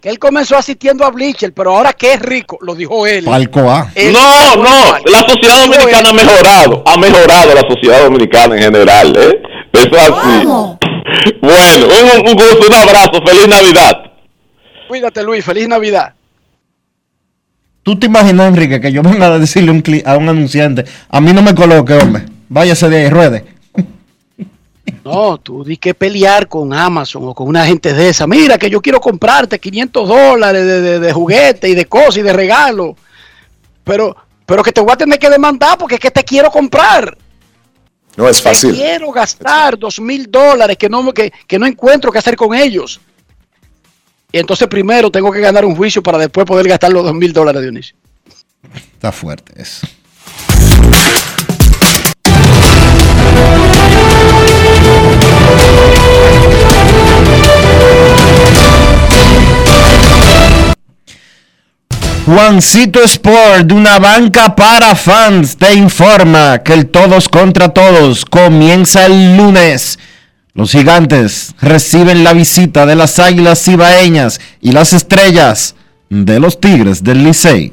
Que él comenzó asistiendo a Bleacher, pero ahora que es rico, lo dijo él. Palco A. Él- No, no, la sociedad dominicana ha mejorado, ha mejorado la sociedad dominicana en general, ¿eh? Eso es así. Bueno, un, un gusto, un abrazo, feliz Navidad. Cuídate, Luis, feliz Navidad. ¿Tú te imaginas, Enrique, que yo venga a decirle a un, cli- a un anunciante, a mí no me coloque, hombre, váyase de ahí, ruede? No, tú di que pelear con Amazon o con una gente de esa. Mira, que yo quiero comprarte 500 dólares de, de, de juguete y de cosas y de regalo. Pero, pero que te voy a tener que demandar porque es que te quiero comprar. No es fácil. quiero gastar dos mil dólares que no, que, que no encuentro qué hacer con ellos. Y entonces primero tengo que ganar un juicio para después poder gastar los dos mil dólares, Dionisio. Está fuerte eso. Juancito Sport, de una banca para fans, te informa que el todos contra todos comienza el lunes. Los gigantes reciben la visita de las águilas cibaeñas y las estrellas de los tigres del Licey.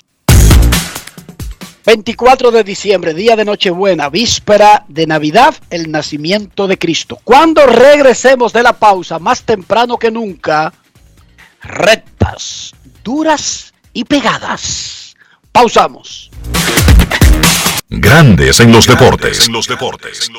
24 de diciembre, día de Nochebuena, víspera de Navidad, el nacimiento de Cristo. Cuando regresemos de la pausa, más temprano que nunca, rectas, duras y pegadas. Pausamos. Grandes en los deportes. En los deportes.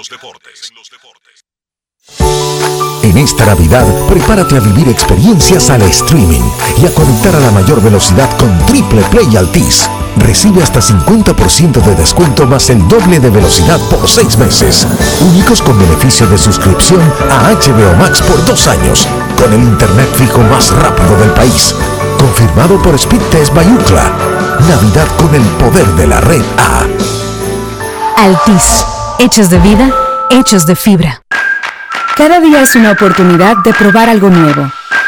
En esta Navidad, prepárate a vivir experiencias al streaming y a conectar a la mayor velocidad con Triple Play Altis. Recibe hasta 50% de descuento más el doble de velocidad por seis meses. Únicos con beneficio de suscripción a HBO Max por dos años, con el internet fijo más rápido del país. Confirmado por Speed Test by Ookla. Navidad con el poder de la red A. Altis, hechos de vida, hechos de fibra. Cada día es una oportunidad de probar algo nuevo.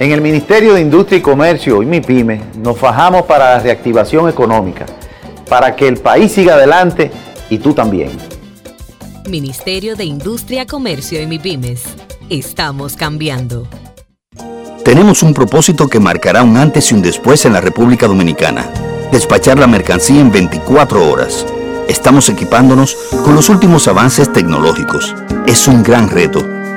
En el Ministerio de Industria y Comercio y MIPYME nos fajamos para la reactivación económica, para que el país siga adelante y tú también. Ministerio de Industria, Comercio y MIPIMES. Estamos cambiando. Tenemos un propósito que marcará un antes y un después en la República Dominicana. Despachar la mercancía en 24 horas Estamos equipándonos con los últimos avances tecnológicos. Es un gran reto,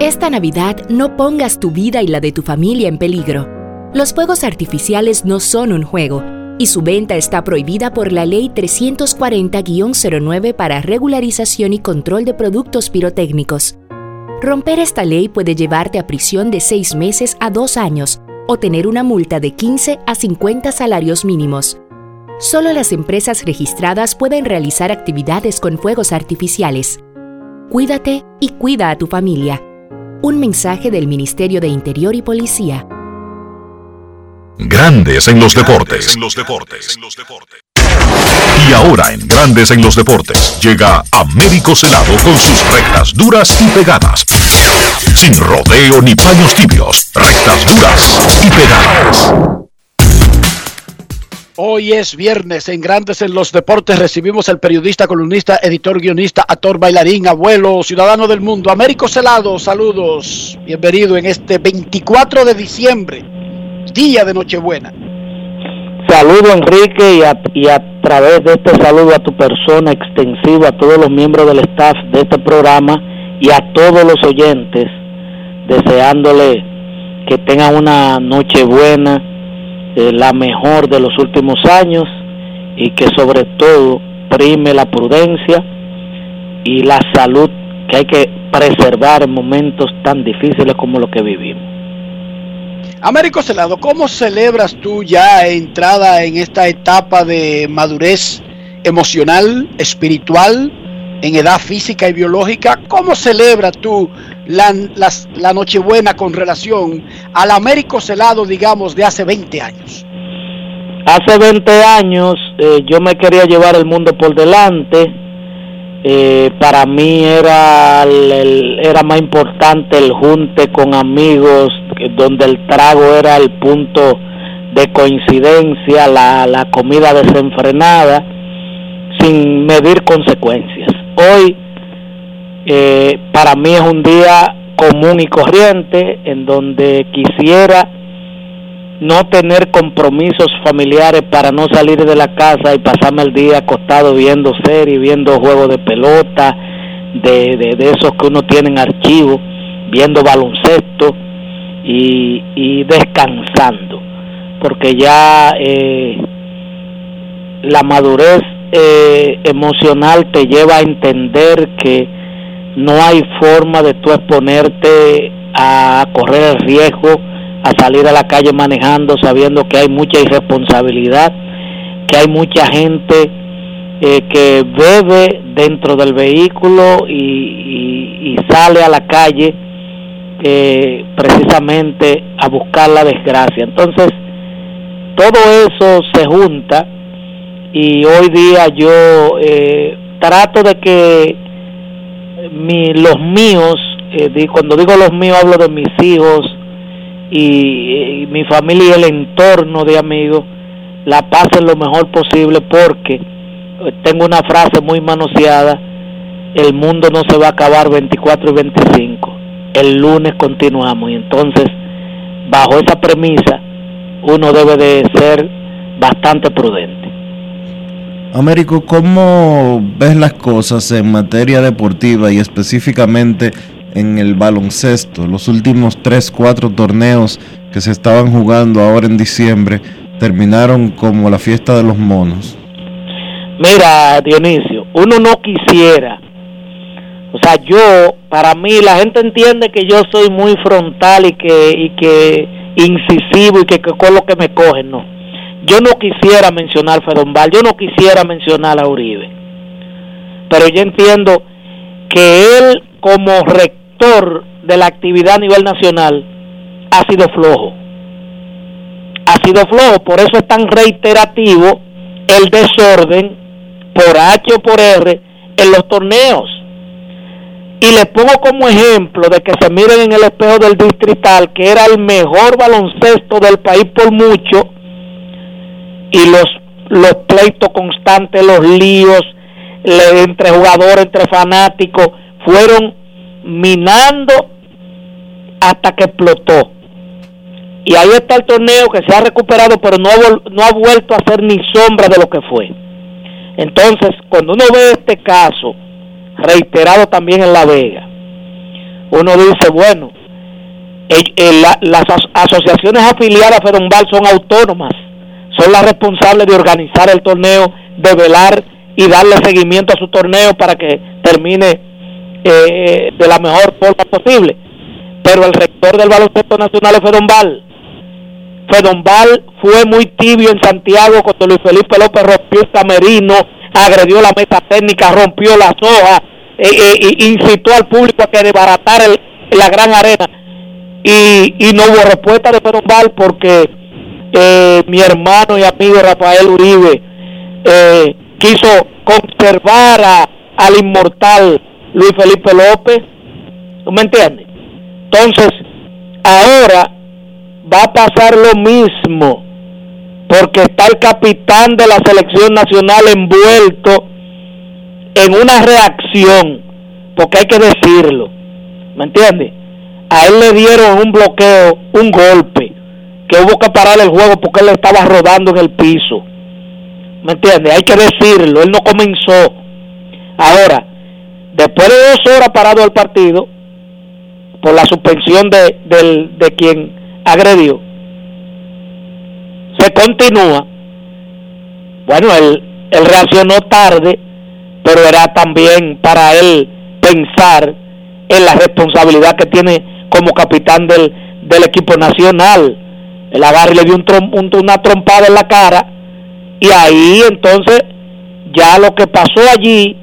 Esta Navidad no pongas tu vida y la de tu familia en peligro. Los fuegos artificiales no son un juego y su venta está prohibida por la Ley 340-09 para regularización y control de productos pirotécnicos. Romper esta ley puede llevarte a prisión de 6 meses a 2 años o tener una multa de 15 a 50 salarios mínimos. Solo las empresas registradas pueden realizar actividades con fuegos artificiales. Cuídate y cuida a tu familia. Un mensaje del Ministerio de Interior y Policía. Grandes en los deportes. Y ahora en Grandes en los deportes llega Américo Celado con sus rectas duras y pegadas. Sin rodeo ni paños tibios, rectas duras y pegadas. Hoy es viernes en Grandes en los Deportes. Recibimos al periodista, columnista, editor, guionista, actor, bailarín, abuelo, ciudadano del mundo, Américo Celado. Saludos. Bienvenido en este 24 de diciembre, día de Nochebuena. Saludo Enrique y a, través de este saludo a tu persona extensivo, a todos los miembros del staff de este programa y a todos los oyentes, deseándole que tengan una noche buena, eh, la mejor de los últimos años y que sobre todo prime la prudencia y la salud que hay que preservar en momentos tan difíciles como los que vivimos. Américo Celado, ¿cómo celebras tú ya entrada en esta etapa de madurez emocional, espiritual, en edad física y biológica? ¿Cómo celebras tú la, la Nochebuena con relación al Américo Celado, digamos, de hace 20 años? Hace 20 años eh, yo me quería llevar el mundo por delante. Eh, para mí era, el- era más importante el junte con amigos, donde el trago era el punto de coincidencia, la, la comida desenfrenada, sin medir consecuencias. Hoy eh, para mí es un día común y corriente en donde quisiera no tener compromisos familiares para no salir de la casa y pasarme el día acostado viendo series, viendo juegos de pelota, de, de, de esos que uno tiene en archivo, viendo baloncesto y, y descansando, porque ya eh, la madurez eh, emocional te lleva a entender que no hay forma de tú exponerte a correr el riesgo, a salir a la calle manejando sabiendo que hay mucha irresponsabilidad, que hay mucha gente eh, que bebe dentro del vehículo y, y- sale a la calle eh, precisamente a buscar la desgracia. Entonces, todo eso se junta y hoy día yo eh, trato de que mi, los míos, eh, cuando digo los míos hablo de mis hijos y, y mi familia y el entorno de amigos, la pasen lo mejor posible porque eh, tengo una frase muy manoseada, el mundo no se va a acabar 24 y 25, el lunes continuamos y entonces bajo esa premisa uno debe de ser bastante prudente. Américo, ¿cómo ves las cosas en materia deportiva y específicamente en el baloncesto? Los últimos 3, 4 torneos que se estaban jugando ahora en diciembre terminaron como la fiesta de los monos. Mira, Dionisio, uno no quisiera, o sea, yo, para mí, la gente entiende que yo soy muy frontal y que, y que, incisivo y que, que con lo que me cogen, no. Yo no quisiera mencionar Fedombal, yo no quisiera mencionar a Uribe, pero yo entiendo que él como rector de la actividad a nivel nacional ha sido flojo. Ha sido flojo, por eso es tan reiterativo el desorden por H o por R en los torneos. Y les pongo como ejemplo de que se miren en el espejo del distrital, que era el mejor baloncesto del país por mucho, y los, los pleitos constantes, los líos entre jugadores, entre fanáticos, fueron minando hasta que explotó. Y ahí está el torneo que se ha recuperado, pero no ha, no ha vuelto a ser ni sombra de lo que fue. Entonces, cuando uno ve este caso, reiterado también en La Vega, uno dice, bueno, las asociaciones afiliadas a Fedombal son autónomas, son las responsables de organizar el torneo, de velar y darle seguimiento a su torneo para que termine eh, de la mejor forma posible. Pero el rector del baloncesto nacional es Fedombal. Fedombal fue muy tibio en Santiago cuando Luis Felipe López rompió el camerino, agredió la mesa técnica, rompió las hojas, e incitó al público a que desbaratara la gran arena. Y, y no hubo respuesta de Fedombal porque eh, mi hermano y amigo Rafael Uribe eh, quiso conservar al inmortal Luis Felipe López. ¿Tú me entiendes? Entonces, ahora va a pasar lo mismo, porque está el capitán de la selección nacional envuelto en una reacción, porque hay que decirlo, ¿me entiendes? A él le dieron un bloqueo, un golpe, que hubo que parar el juego porque él estaba rodando en el piso. ¿Me entiendes? Hay que decirlo, él no comenzó. Ahora, después de dos horas parado el partido, por la suspensión de, de quien agredió, se continúa. Bueno, él, él reaccionó tarde, pero era también para él pensar en la responsabilidad que tiene como capitán del, del equipo nacional. El agarre le dio un, una trompada en la cara y ahí entonces ya lo que pasó allí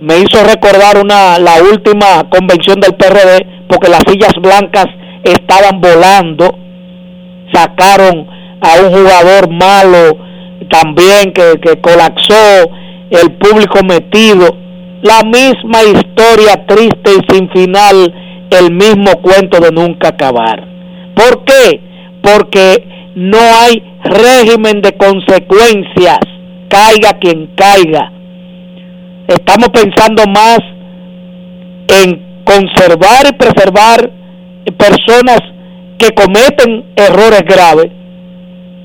me hizo recordar una la última convención del PRD porque las sillas blancas estaban volando sacaron a un jugador malo también que, que colapsó el público metido la misma historia triste y sin final el mismo cuento de nunca acabar ¿por qué? Porque no hay régimen de consecuencias, caiga quien caiga. Estamos pensando más en conservar y preservar personas que cometen errores graves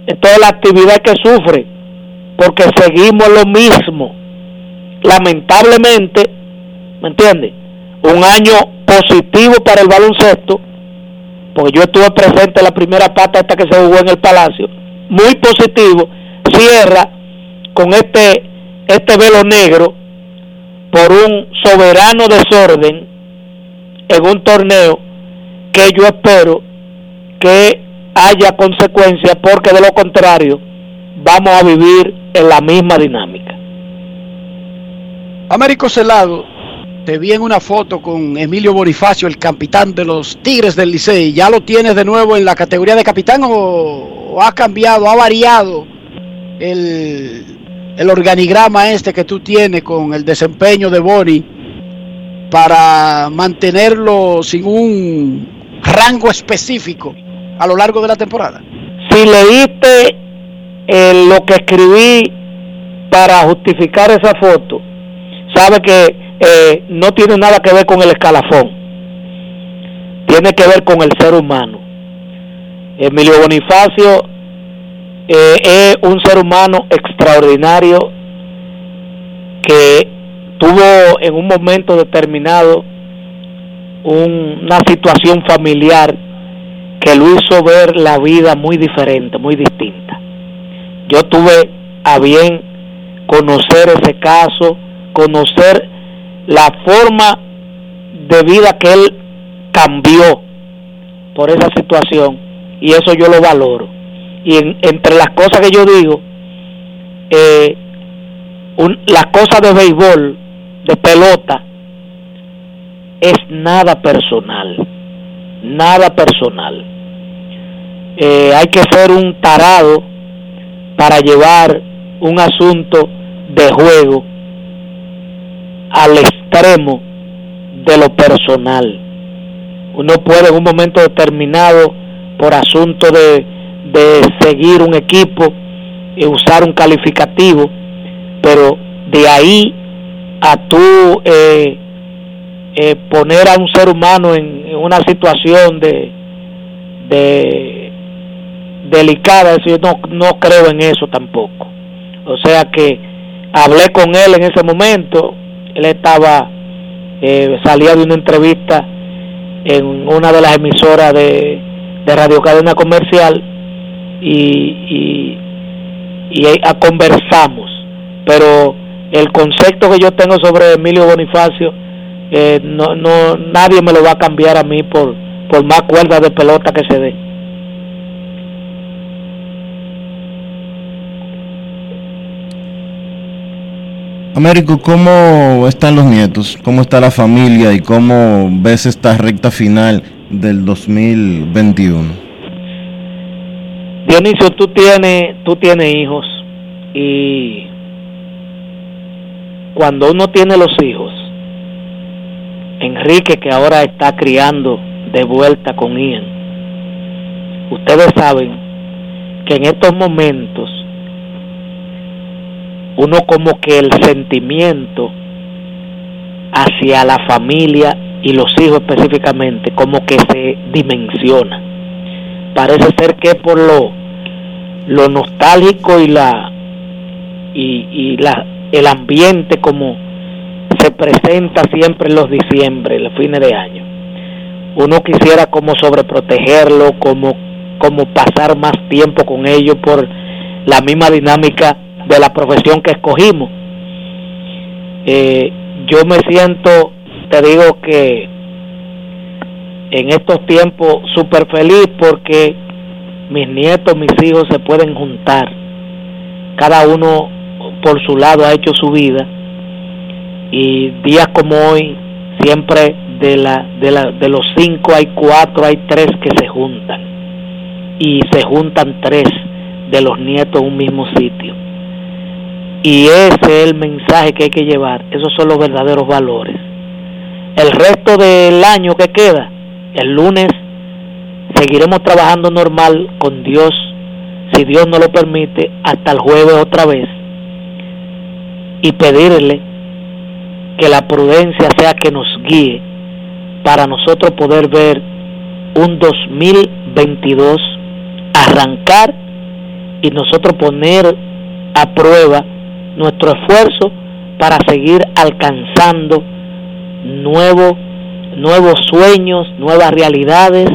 en toda la actividad que sufre, porque seguimos lo mismo. Lamentablemente, ¿me entiende? Un año positivo para el baloncesto, porque yo estuve presente en la primera pata esta que se jugó en el Palacio, muy positivo, cierra con este, este velo negro por un soberano desorden en un torneo que yo espero que haya consecuencias porque de lo contrario vamos a vivir en la misma dinámica. Américo Celado, te vi en una foto con Emilio Bonifacio, el capitán de los Tigres del Licey. ¿Ya lo tienes de nuevo en la categoría de capitán o, ha cambiado, ha variado el, el organigrama este que tú tienes con el desempeño de Boni para mantenerlo sin un rango específico a lo largo de la temporada? Si leíste eh, lo que escribí para justificar esa foto, sabe que eh, no tiene nada que ver con el escalafón, tiene que ver con el ser humano. Emilio Bonifacio eh, es un ser humano extraordinario que tuvo en un momento determinado una situación familiar que lo hizo ver la vida muy diferente, muy distinta. Yo tuve a bien conocer ese caso, conocer la forma de vida que él cambió por esa situación y eso yo lo valoro. Y entre las cosas que yo digo, eh, las cosas de béisbol, de pelota, es nada personal, nada personal. Eh, hay que ser un tarado para llevar un asunto de juego al extremo de lo personal. Uno puede en un momento determinado, por asunto de, seguir un equipo, y usar un calificativo, pero de ahí a tú eh, eh, poner a un ser humano en, una situación de, de delicada, eso yo no, no creo en eso tampoco. O sea que hablé con él en ese momento, él estaba, eh, salía de una entrevista en una de las emisoras de, de Radio Cadena Comercial y, y, conversamos, pero el concepto que yo tengo sobre Emilio Bonifacio, eh, no, no, nadie me lo va a cambiar a mí por, por más cuerdas de pelota que se dé. Américo, ¿cómo están los nietos? ¿Cómo está la familia? ¿Y cómo ves esta recta final del 2021? Dionisio, tú tienes, tú tienes hijos y cuando uno tiene los hijos, Enrique que ahora está criando de vuelta con Ian, ustedes saben que en estos momentos uno como que el sentimiento hacia la familia y los hijos específicamente como que se dimensiona. Parece ser que por lo, lo nostálgico y la y, y la el ambiente como se presenta siempre en los diciembre, los fines de año. Uno quisiera como sobreprotegerlo, como como pasar más tiempo con ellos por la misma dinámica de la profesión que escogimos. Eh, yo me siento, te digo que en estos tiempos súper feliz porque mis nietos, mis hijos se pueden juntar. Cada uno por su lado ha hecho su vida y días como hoy siempre de la de la de los cinco hay cuatro hay tres que se juntan y se juntan tres de los nietos en un mismo sitio y ese es el mensaje que hay que llevar. Esos son los verdaderos valores. El resto del año que queda, el lunes, seguiremos trabajando normal con Dios, si Dios no lo permite, hasta el jueves otra vez. Y pedirle que la prudencia sea que nos guíe para nosotros poder ver un 2022 arrancar y nosotros poner a prueba nuestro esfuerzo para seguir alcanzando nuevos, nuevos sueños, nuevas realidades,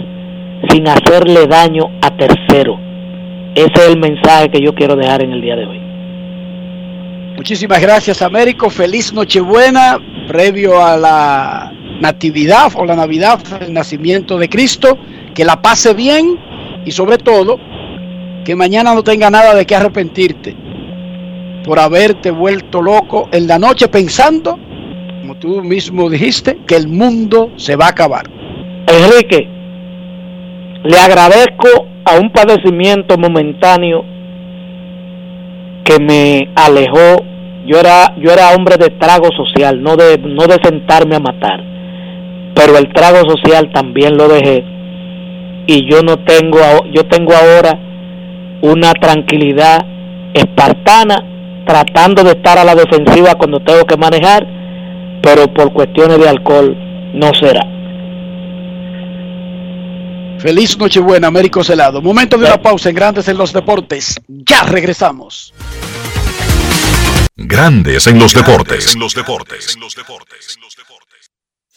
sin hacerle daño a tercero. Ese es el mensaje que yo quiero dejar en el día de hoy. Muchísimas gracias, Américo. Feliz Nochebuena, previo a la Natividad o la Navidad, el nacimiento de Cristo. Que la pase bien y sobre todo, que mañana no tenga nada de qué arrepentirte por haberte vuelto loco en la noche pensando, como tú mismo dijiste, que el mundo se va a acabar. Enrique, le agradezco a un padecimiento momentáneo que me alejó. Yo era, yo era hombre de trago social, no de, no de sentarme a matar. Pero el trago social también lo dejé. Y yo no tengo, yo tengo ahora una tranquilidad espartana tratando de estar a la defensiva cuando tengo que manejar, pero por cuestiones de alcohol no será. Feliz Nochebuena, Américo Celado. Momento de una pausa en Grandes en los Deportes. Ya regresamos. Grandes en los Deportes. En los Deportes. En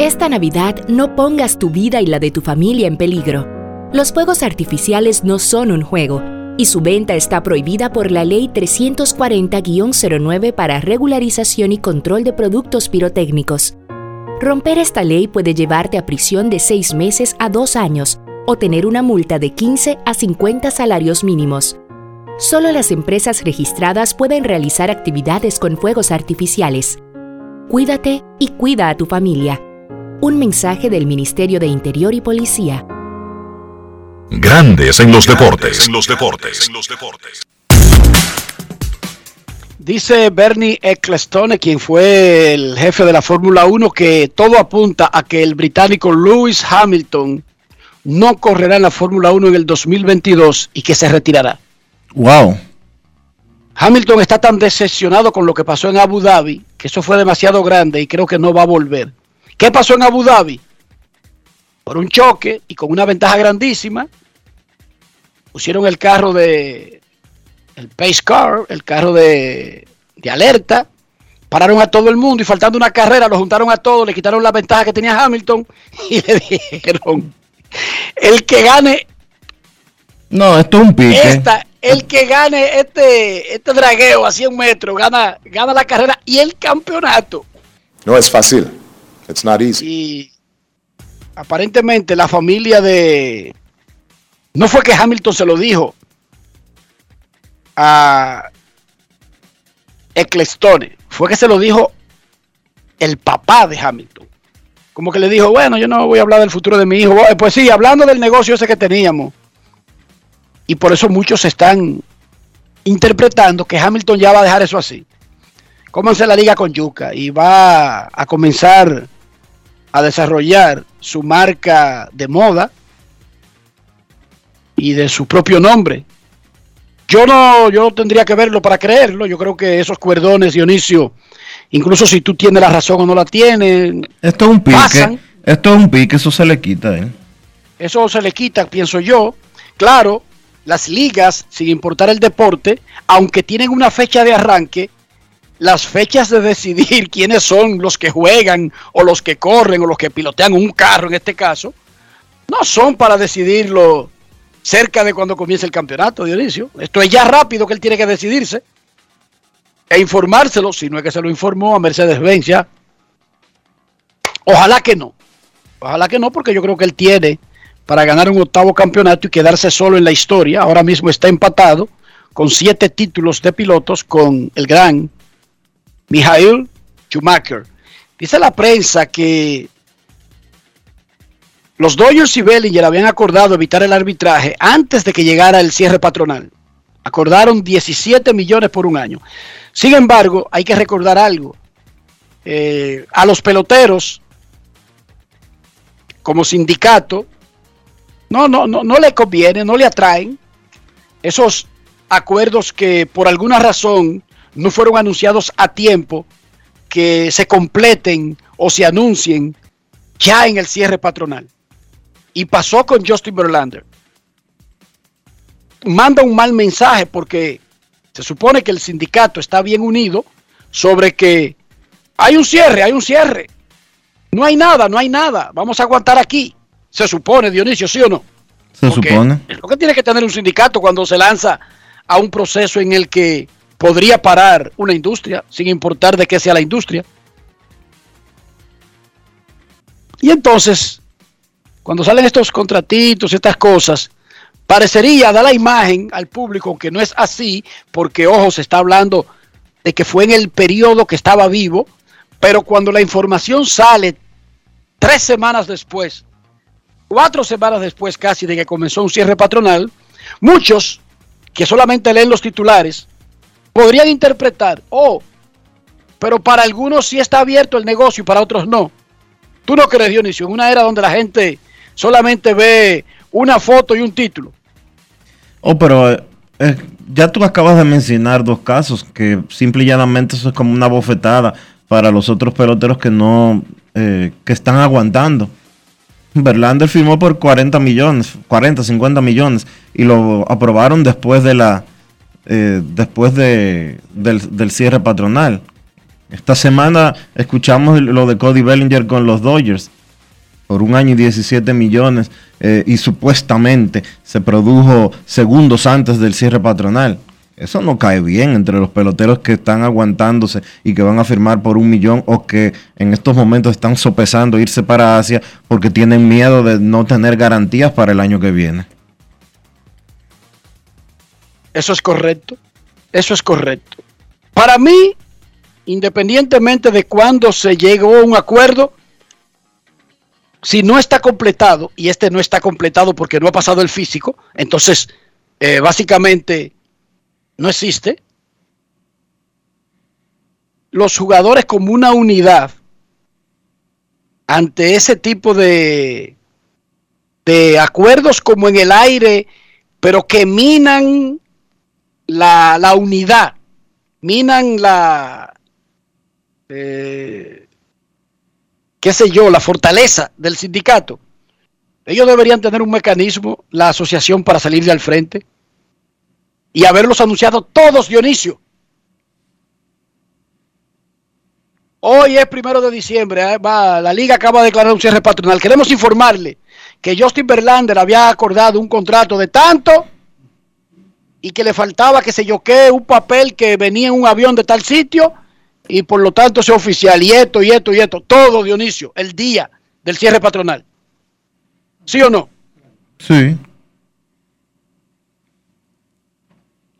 Esta Navidad no pongas tu vida y la de tu familia en peligro. Los fuegos artificiales no son un juego y su venta está prohibida por la Ley 340-09 para regularización y control de productos pirotécnicos. Romper esta ley puede llevarte a prisión de 6 meses a 2 años o tener una multa de 15 a 50 salarios mínimos. Solo las empresas registradas pueden realizar actividades con fuegos artificiales. Cuídate y cuida a tu familia. Un mensaje del Ministerio de Interior y Policía. Grandes en los deportes. En los deportes. En los deportes. Dice Bernie Ecclestone, quien fue el jefe de la Fórmula 1, que todo apunta a que el británico Lewis Hamilton no correrá en la Fórmula 1 en el 2022 y que se retirará. Wow. Hamilton está tan decepcionado con lo que pasó en Abu Dhabi, que eso fue demasiado grande y creo que no va a volver. ¿Qué pasó en Abu Dhabi? Por un choque y con una ventaja grandísima, pusieron el carro de, el pace car, el carro de, de alerta, pararon a todo el mundo y faltando una carrera lo juntaron a todos, le quitaron la ventaja que tenía Hamilton y le dijeron, el que gane No, esto es un pique. esta, el que gane este, este dragueo a 100 metros, gana, gana la carrera y el campeonato. No es fácil. It's not easy. Y aparentemente la familia de... No fue que Hamilton se lo dijo a Ecclestone, fue que se lo dijo el papá de Hamilton. Como que le dijo, bueno, yo no voy a hablar del futuro de mi hijo. Pues sí, hablando del negocio ese que teníamos. Y por eso muchos están interpretando que Hamilton ya va a dejar eso así. Cómanse la liga con Yuca y va a comenzar a desarrollar su marca de moda y de su propio nombre. Yo no, yo no tendría que verlo para creerlo. Yo creo que esos cuerdones, Dionisio, incluso si tú tienes la razón o no la tienes, Esto es un pique. Pasan. Esto es un pique, eso se le quita, ¿eh? eso se le quita, pienso yo. Claro, las ligas, sin importar el deporte, aunque tienen una fecha de arranque, las fechas de decidir quiénes son los que juegan o los que corren o los que pilotean un carro en este caso, no son para decidirlo cerca de cuando comience el campeonato, Dionisio. Esto es ya rápido que él tiene que decidirse e informárselo, si no es que se lo informó a Mercedes-Benz ya. Ojalá que no. Ojalá que no, porque yo creo que él tiene para ganar un octavo campeonato y quedarse solo en la historia. Ahora mismo está empatado con siete títulos de pilotos con el gran Michael Schumacher. Dice la prensa que Los Dodgers y Bellinger habían acordado evitar el arbitraje antes de que llegara el cierre patronal. Acordaron 17 millones por un año. Sin embargo, hay que recordar algo. Eh, a los peloteros, como sindicato, no, no, no, no le conviene, no le atraen esos acuerdos que por alguna razón no fueron anunciados a tiempo, que se completen o se anuncien ya en el cierre patronal. Y pasó con Justin Verlander. Manda un mal mensaje porque se supone que el sindicato está bien unido sobre que hay un cierre, hay un cierre. No hay nada, no hay nada. Vamos a aguantar aquí. Se supone, Dionisio, ¿sí o no? Se supone. Es lo que tiene que tener un sindicato cuando se lanza a un proceso en el que podría parar una industria, sin importar de qué sea la industria. Y entonces, cuando salen estos contratitos, estas cosas, parecería dar la imagen al público que no es así, porque, ojo, se está hablando de que fue en el periodo que estaba vivo, pero cuando la información sale tres semanas después, cuatro semanas después casi de que comenzó un cierre patronal, muchos que solamente leen los titulares podrían interpretar, oh, pero para algunos sí está abierto el negocio y para otros no. ¿Tú no crees, Dionisio, en una era donde la gente solamente ve una foto y un título? Oh, pero eh, eh, ya tú acabas de mencionar dos casos que simple y llanamente eso es como una bofetada para los otros peloteros que no, eh, que están aguantando. Verlander firmó por 40 millones, 40, 50 millones y lo aprobaron después de la, después de, del, del cierre patronal. Esta semana escuchamos lo de Cody Bellinger con los Dodgers por un año y 17 millones eh, y supuestamente se produjo segundos antes del cierre patronal. Eso no cae bien entre los peloteros que están aguantándose y que van a firmar por un millón o que en estos momentos están sopesando irse para Asia porque tienen miedo de no tener garantías para el año que viene. Eso es correcto. Eso es correcto. Para mí, independientemente de cuándo se llegó a un acuerdo, si no está completado, y este no está completado porque no ha pasado el físico, entonces eh, básicamente no existe. Los jugadores como una unidad ante ese tipo de, de acuerdos como en el aire, pero que minan la, la unidad, minan la, eh, qué sé yo, la fortaleza del sindicato. Ellos deberían tener un mecanismo, la asociación, para salir de al frente y haberlos anunciado todos, Dionisio. Hoy es primero de diciembre, ¿eh? va, la liga acaba de declarar un cierre patronal. Queremos informarle que Justin Verlander había acordado un contrato de tanto y que le faltaba que se yoque un papel que venía en un avión de tal sitio y por lo tanto es oficial y esto y esto y esto, todo Dionisio, el día del cierre patronal. ¿Sí o no? Sí.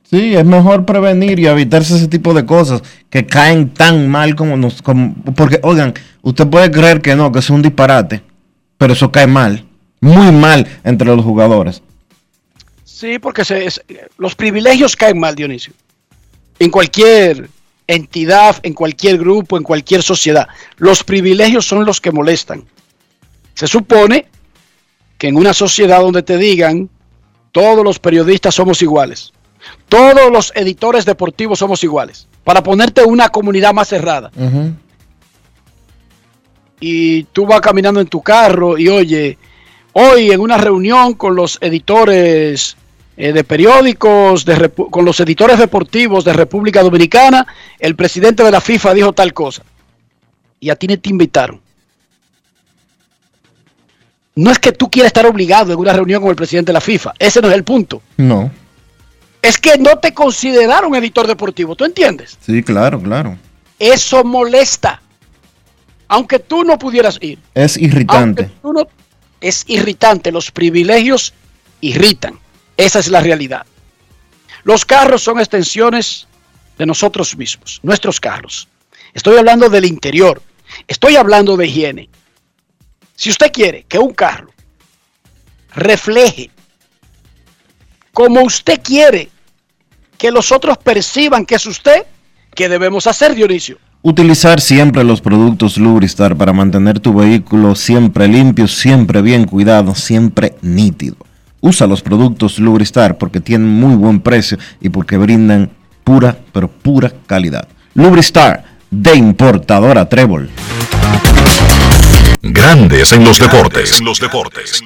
Sí, es mejor prevenir y evitarse ese tipo de cosas que caen tan mal como nos... Como, porque, oigan, usted puede creer que no, que es un disparate, pero eso cae mal, muy mal entre los jugadores. Sí, porque se, es, los privilegios caen mal, Dionisio. En cualquier entidad, en cualquier grupo, en cualquier sociedad. Los privilegios son los que molestan. Se supone que en una sociedad donde te digan todos los periodistas somos iguales, todos los editores deportivos somos iguales, para ponerte una comunidad más cerrada. Uh -huh. Y tú vas caminando en tu carro y oye, hoy en una reunión con los editores eh, de periódicos, de con los editores deportivos de República Dominicana, el presidente de la FIFA dijo tal cosa. Y a ti no te invitaron. No es que tú quieras estar obligado en una reunión con el presidente de la FIFA. Ese no es el punto. No. Es que no te consideraron editor deportivo. ¿Tú entiendes? Sí, claro, claro. Eso molesta. Aunque tú no pudieras ir. Es irritante. No, es irritante. Los privilegios irritan. Esa es la realidad. Los carros son extensiones de nosotros mismos, nuestros carros. Estoy hablando del interior. Estoy hablando de higiene. Si usted quiere que un carro refleje como usted quiere que los otros perciban que es usted, ¿qué debemos hacer, Dionisio? Utilizar siempre los productos Lubristar para mantener tu vehículo siempre limpio, siempre bien cuidado, siempre nítido. Usa los productos Lubristar porque tienen muy buen precio y porque brindan pura, pero pura calidad. Lubristar de importadora Trébol. Grandes en los deportes. En los deportes.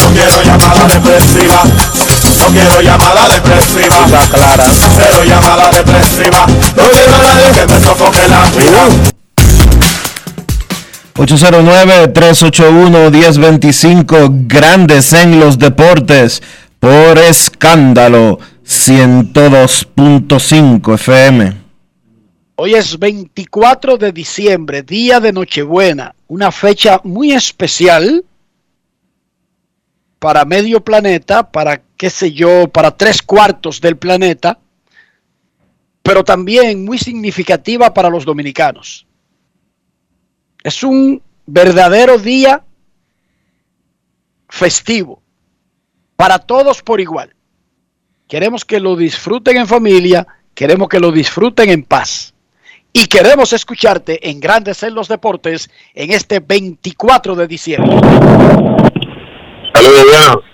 No quiero llamada depresiva. No quiero llamada depresiva. clara. Cero llamada depresiva. No quiero a nadie que me sofoque la vida. 809-381-1025, grandes en los deportes, por escándalo, 102.5 FM. Hoy es 24 de diciembre, día de Nochebuena, una fecha muy especial para medio planeta, para qué sé yo, para tres cuartos del planeta, pero también muy significativa para los dominicanos. Es un verdadero día festivo para todos por igual. Queremos que lo disfruten en familia, queremos que lo disfruten en paz. Y queremos escucharte en Grandes en los Deportes en este 24 de diciembre. Saludos,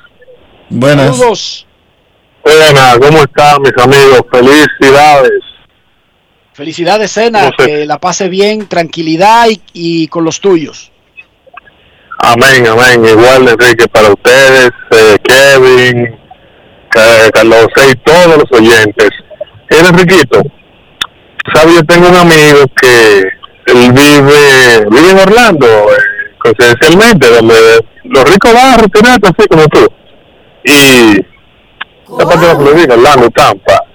buenas. Saludos. Buenas, ¿cómo están mis amigos? Felicidades. Felicidades, Sena, que la pase bien, tranquilidad y, y, con los tuyos. Amén, amén. Igual, Enrique, para ustedes, eh, Kevin, Carlos y todos los oyentes. Eres riquito. Sabes, yo tengo un amigo que él vive, vive en Orlando, eh, confidencialmente, donde los ricos van a retirarse así como tú. Y esta parte de la Florida, Orlando, Tampa.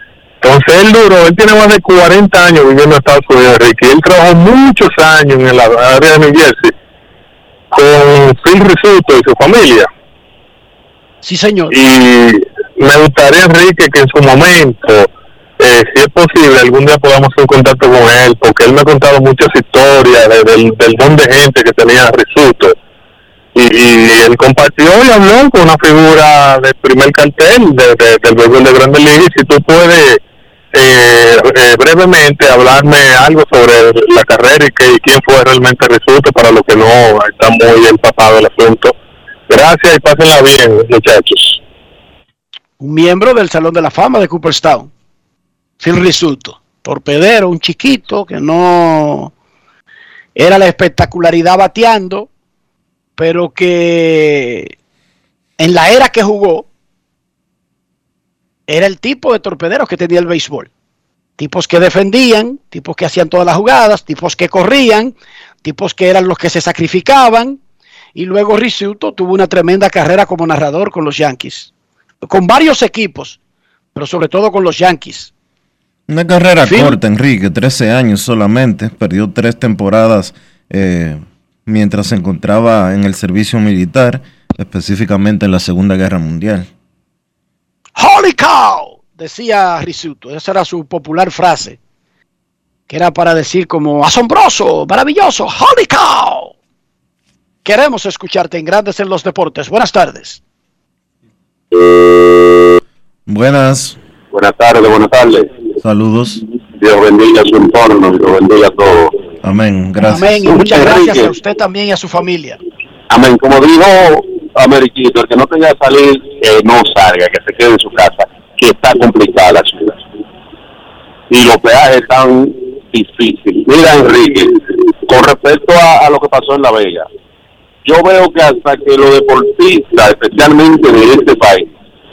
Entonces él duró, él tiene más de 40 años viviendo en Estados Unidos, Ricky. Él trabajó muchos años en la área de New Jersey con Phil Risuto y su familia. Sí, señor. Y me gustaría, Enrique, que en su momento, eh, si es posible, algún día podamos hacer un contacto con él, porque él me ha contado muchas historias de, del, del don de gente que tenía Risuto. Y, y, él compartió y habló con una figura del primer cartel de, de, del béisbol de Grandes Ligas. Si tú puedes eh, eh, brevemente hablarme algo sobre la carrera y, que, y quién fue realmente Risuto para los que no están muy empapados del asunto. Gracias y pásenla bien, muchachos. Un miembro del Salón de la Fama de Cooperstown, Phil Risuto, torpedero, un chiquito que no era la espectacularidad bateando, pero que en la era que jugó era el tipo de torpederos que tenía el béisbol. Tipos que defendían, tipos que hacían todas las jugadas, tipos que corrían, tipos que eran los que se sacrificaban. Y luego Risuto tuvo una tremenda carrera como narrador con los Yankees, con varios equipos, pero sobre todo con los Yankees. Una carrera Phil, corta, Enrique, 13 años solamente, perdió tres temporadas eh, mientras se encontraba en el servicio militar, específicamente en la Segunda Guerra Mundial. ¡Holy cow! Decía Risuto, esa era su popular frase, que era para decir como asombroso, maravilloso, ¡Holy cow! Queremos escucharte en Grandes en los Deportes. Buenas tardes. Buenas. Buenas tardes, buenas tardes. Saludos. Dios bendiga su entorno, Dios bendiga a todos. Amén, gracias. Amén, y muchas gracias a usted también y a su familia. Amén, como dijo Ameriquito, el que no tenga que salir, que no salga, que se quede en su casa, que está complicada la ciudad. Y los peajes están difíciles. Mira, Enrique, con respecto a, lo que pasó en La Vega, yo veo que hasta que los deportistas, especialmente de este país,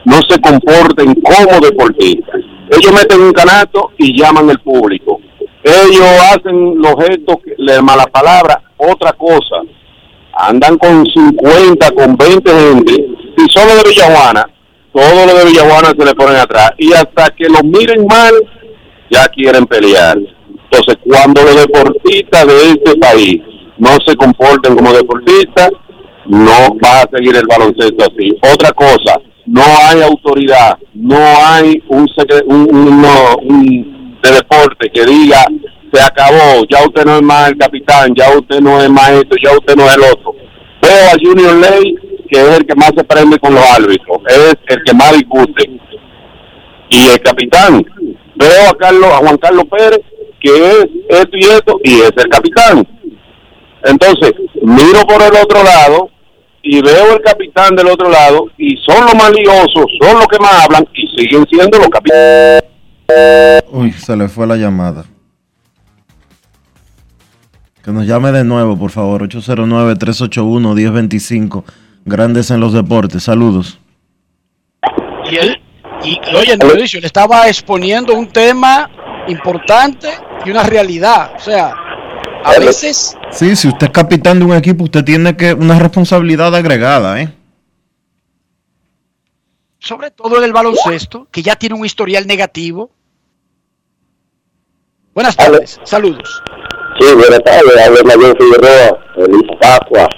no se comporten como deportistas. Ellos meten un canasto y llaman al público. Ellos hacen los gestos, de mala palabra, otra cosa. Andan con 50, con 20 gente. Si solo de Villajuana, todo lo de Villajuana se le ponen atrás. Y hasta que los miren mal, ya quieren pelear. Entonces, cuando los deportistas de este país no se comporten como deportistas, no va a seguir el baloncesto así. Otra cosa, no hay autoridad, no hay un, un, un, un de deporte que diga se acabó, ya usted no es más el capitán, ya usted no es más esto, ya usted no es el otro. Veo a Junior Ley, que es el que más se prende con los árbitros, es el que más discute. Y el capitán, veo a Carlos, a Juan Carlos Pérez, que es esto y esto, y es el capitán. Entonces, miro por el otro lado y veo el capitán del otro lado y son los más liosos, son los que más hablan y siguen siendo los capitanes. Uy, se le fue la llamada. Que nos llame de nuevo, por favor. 809-381-1025. Grandes en los deportes. Saludos. Y él, y, oye, Mauricio, le estaba exponiendo un tema importante y una realidad. O sea, a veces. Sí, si usted es capitán de un equipo, usted tiene que una responsabilidad agregada, ¿eh? Sobre todo en el baloncesto, que ya tiene un historial negativo. Buenas tardes, saludos. Sí, buenas tardes, habla Mayor Figueroa, Feliz Pascua.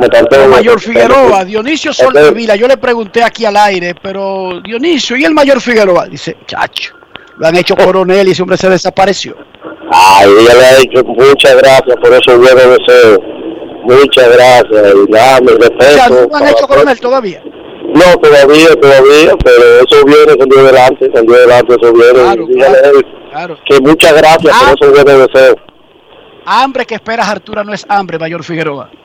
El Mayor Figueroa, Dionisio Soldevila, yo le pregunté aquí al aire, pero Dionisio, ¿y el Mayor Figueroa? Dice, chacho, lo han hecho coronel y ese hombre se desapareció. Ay, ella le ha dicho muchas gracias por esos buenos deseos. Muchas gracias. Y nada, mi respeto. ¿No han hecho coronel todavía? No, todavía, todavía, pero eso viene, salió delante, salió delante, eso viene. Claro, Dígale claro. que muchas gracias Ah. por esos buenos deseos. Hambre que esperas, Artura, no es hambre, Mayor Figueroa.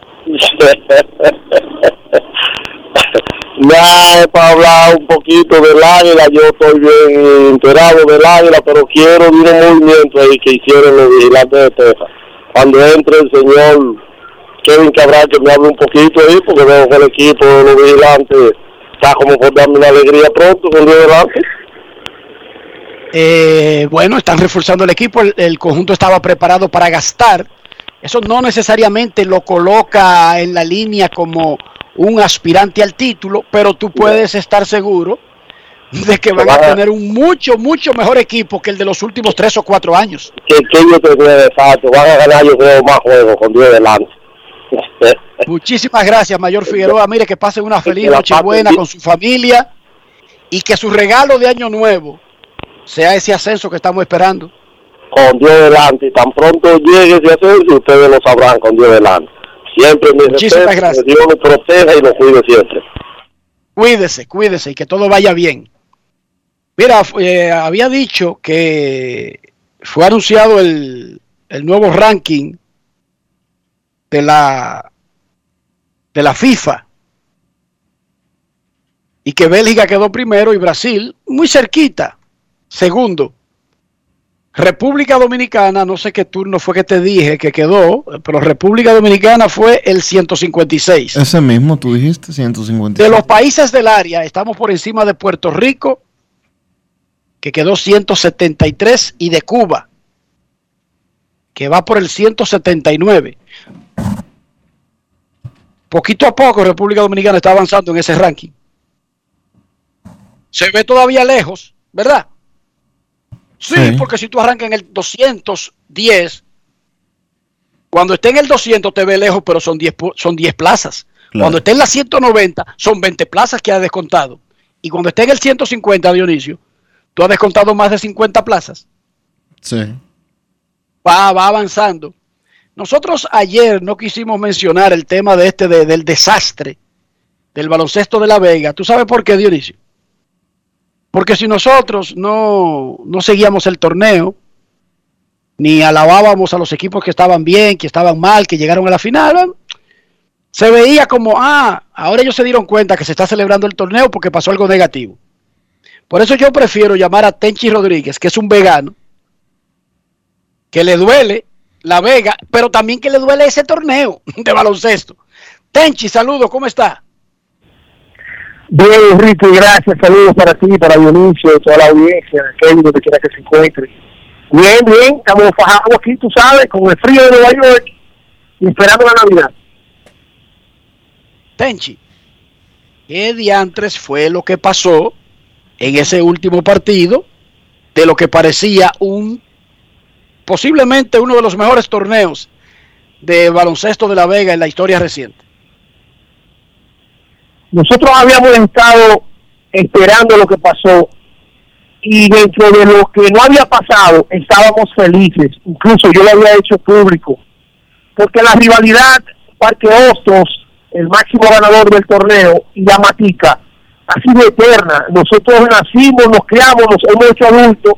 Es para hablar un poquito del águila, yo estoy bien enterado del águila, pero quiero un movimiento ahí que hicieron los vigilantes de Texas. Cuando entre el señor Kevin Cabral, que me hable un poquito ahí, porque veo que el equipo de los vigilantes está como por darme una alegría pronto con Dios delante. Eh, bueno, están reforzando el equipo, el, el conjunto estaba preparado para gastar. Eso no necesariamente lo coloca en la línea como un aspirante al título, pero tú puedes estar seguro de que van a tener un mucho, mucho mejor equipo que el de los últimos tres o cuatro años. Que, que yo creo van a ganar yo creo más juegos con delante. Muchísimas gracias, Mayor Figueroa. Mire que pasen una feliz Nochebuena pasen con su familia y que su regalo de Año Nuevo sea ese ascenso que estamos esperando. Con Dios delante, y tan pronto llegue ese ascenso, ustedes lo sabrán con Dios delante. Siempre mi Muchísimas respeto, gracias. que Dios lo proteja y lo cuide siempre. Cuídese, cuídese y que todo vaya bien. Mira, eh, había dicho que fue anunciado el, el nuevo ranking de la de la FIFA y que Bélgica quedó primero y Brasil muy cerquita, segundo. República Dominicana, no sé qué turno fue que te dije que quedó, pero República Dominicana fue el 156. Ese mismo, tú dijiste, 150. De los países del área, estamos por encima de Puerto Rico, que quedó 173, y de Cuba, que va por el 179. Poquito a poco República Dominicana está avanzando en ese ranking. Se ve todavía lejos, ¿verdad? Sí, Sí. porque si tú arrancas en el 210, cuando esté en el 200 te ve lejos, pero son 10, pu- son 10 plazas. Claro. Cuando esté en la 190, son 20 plazas que ha descontado. Y cuando esté en el 150, Dionisio, tú has descontado más de 50 plazas. Sí. Va, va avanzando. Nosotros ayer no quisimos mencionar el tema de este de- del desastre del baloncesto de La Vega. ¿Tú sabes por qué, Dionisio? Porque si nosotros no, no seguíamos el torneo, ni alabábamos a los equipos que estaban bien, que estaban mal, que llegaron a la final, se veía como, ah, ahora ellos se dieron cuenta que se está celebrando el torneo porque pasó algo negativo. Por eso yo prefiero llamar a Tenchi Rodríguez, que es un vegano, que le duele la Vega, pero también que le duele ese torneo de baloncesto. Tenchi, saludos, ¿cómo está? Bien, Rico, gracias. Saludos para ti, para Dionisio, toda la audiencia, Kevin, donde quiera que se encuentre. Bien, bien, estamos fajados aquí, tú sabes, con el frío de Nueva York y esperando la Navidad. Tenchi, ¿qué diantres fue lo que pasó en ese último partido de lo que parecía un posiblemente uno de los mejores torneos de baloncesto de La Vega en la historia reciente? Nosotros habíamos estado esperando lo que pasó y dentro de lo que no había pasado estábamos felices, incluso yo lo había hecho público, porque la rivalidad Parque Hostos, el máximo ganador del torneo, y la Matica, ha sido eterna. Nosotros nacimos, nos criamos, nos hemos hecho adultos,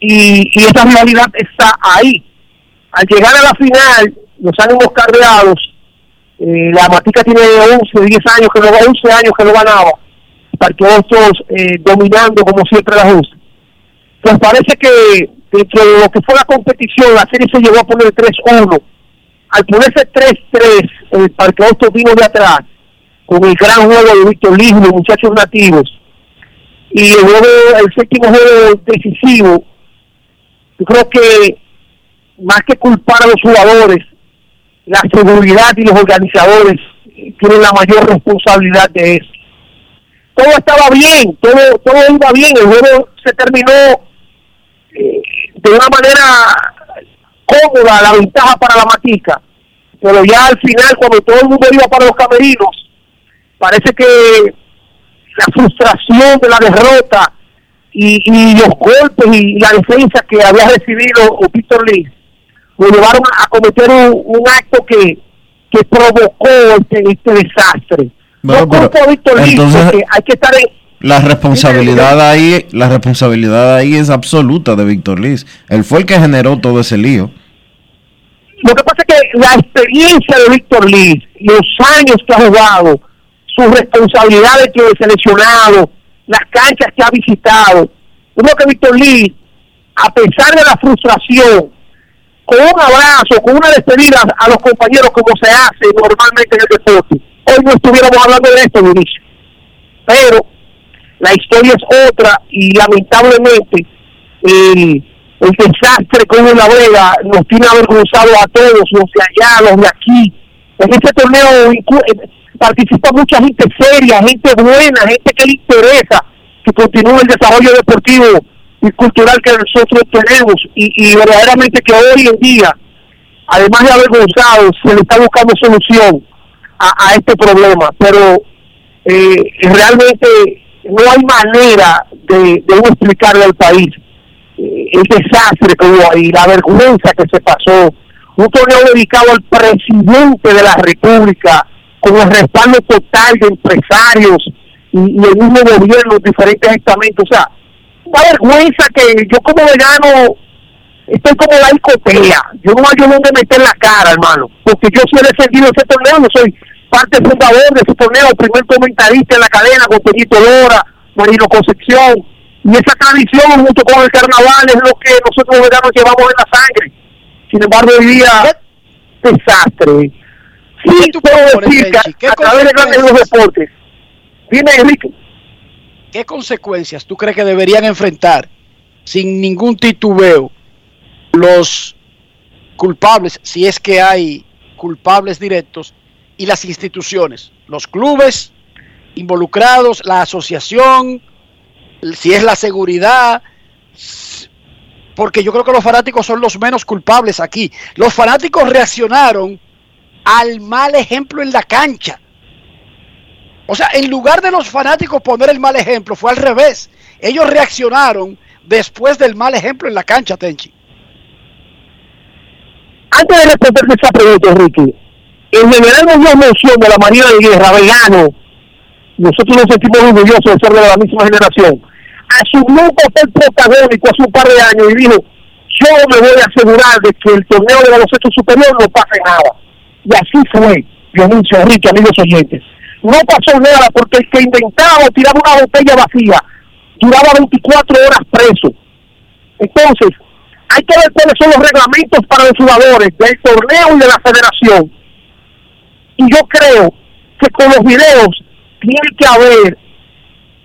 y, y esa rivalidad está ahí. Al llegar a la final, los ánimos carreados, eh, la Matica tiene 11, 10 años que no, 11 años que no ganaba Parque Hostos eh, dominando como siempre la justa. Pues parece que dentro de lo que fue la competición, la serie se llegó a poner 3-1. Al ponerse 3-3, el Parque Hostos vino de atrás con el gran juego de Víctor Liz los muchachos nativos. Y el, el séptimo juego decisivo, yo creo que más que culpar a los jugadores, la seguridad y los organizadores tienen la mayor responsabilidad de eso. Todo estaba bien, todo, todo iba bien, el juego se terminó eh, de una manera cómoda, la ventaja para la matica, pero ya al final cuando todo el mundo iba para los camerinos, parece que la frustración de la derrota y, y los golpes y la defensa que había recibido Víctor Lee lo llevaron a, cometer un, acto que, que provocó este, este desastre entonces, hay que estar la responsabilidad ahí, la responsabilidad ahí es absoluta de Víctor Liz. Él fue el que generó todo ese lío. Lo que pasa es que la experiencia de Víctor Liz, los años que ha jugado, sus responsabilidades que ha seleccionado, las canchas que ha visitado, creo que Víctor Liz, a pesar de la frustración, con un abrazo, con una despedida a los compañeros como se hace normalmente en el deporte, hoy no estuviéramos hablando de esto, Dionisio. Pero la historia es otra y lamentablemente el, el desastre con la Vega nos tiene avergonzado a todos, los de allá, los de aquí. En este torneo eh, participa mucha gente seria, gente buena, gente que le interesa que continúe el desarrollo deportivo y cultural que nosotros tenemos y, y verdaderamente que hoy en día, además de avergonzado, se le está buscando solución a, este problema, pero eh, realmente no hay manera de, de explicarle al país eh, el desastre que hubo ahí, la vergüenza que se pasó. Un torneo dedicado al presidente de la República, con el respaldo total de empresarios y, el mismo gobierno, diferentes estamentos. O sea, una vergüenza que yo como vegano estoy como la discotea. Yo no hay donde meter la cara, hermano, porque yo he defendido ese torneo, no soy parte fundador de ese torneo, primer comentarista en la cadena con Peñito Lora, Marino Concepción, y esa tradición junto con el carnaval es lo que nosotros veganos llevamos en la sangre. Sin embargo, hoy día, desastre. Sí, puedo decir que a través de los deportes. Dime, Enrique. ¿Qué consecuencias tú crees que deberían enfrentar sin ningún titubeo los culpables, si es que hay culpables directos, y las instituciones, los clubes involucrados, la asociación, si es la seguridad, porque yo creo que los fanáticos son los menos culpables aquí. Los fanáticos reaccionaron al mal ejemplo en la cancha. O sea, en lugar de los fanáticos poner el mal ejemplo, fue al revés. Ellos reaccionaron después del mal ejemplo en la cancha, Tenchi. Antes de responder esa pregunta, Enrique, en general dio mención de la Marina de Guerra, vegano, nosotros nos sentimos orgullosos de ser de la misma generación, asumió un papel protagónico hace un par de años y dijo, yo me voy a asegurar de que el torneo de baloncesto superior no pase nada. Y así fue, Dionisio, Enrique, amigos oyentes. No pasó nada porque el que inventaba tiraba una botella vacía duraba 24 horas preso. Entonces, hay que ver cuáles son los reglamentos para los jugadores del torneo y de la federación y yo creo que con los videos tiene que haber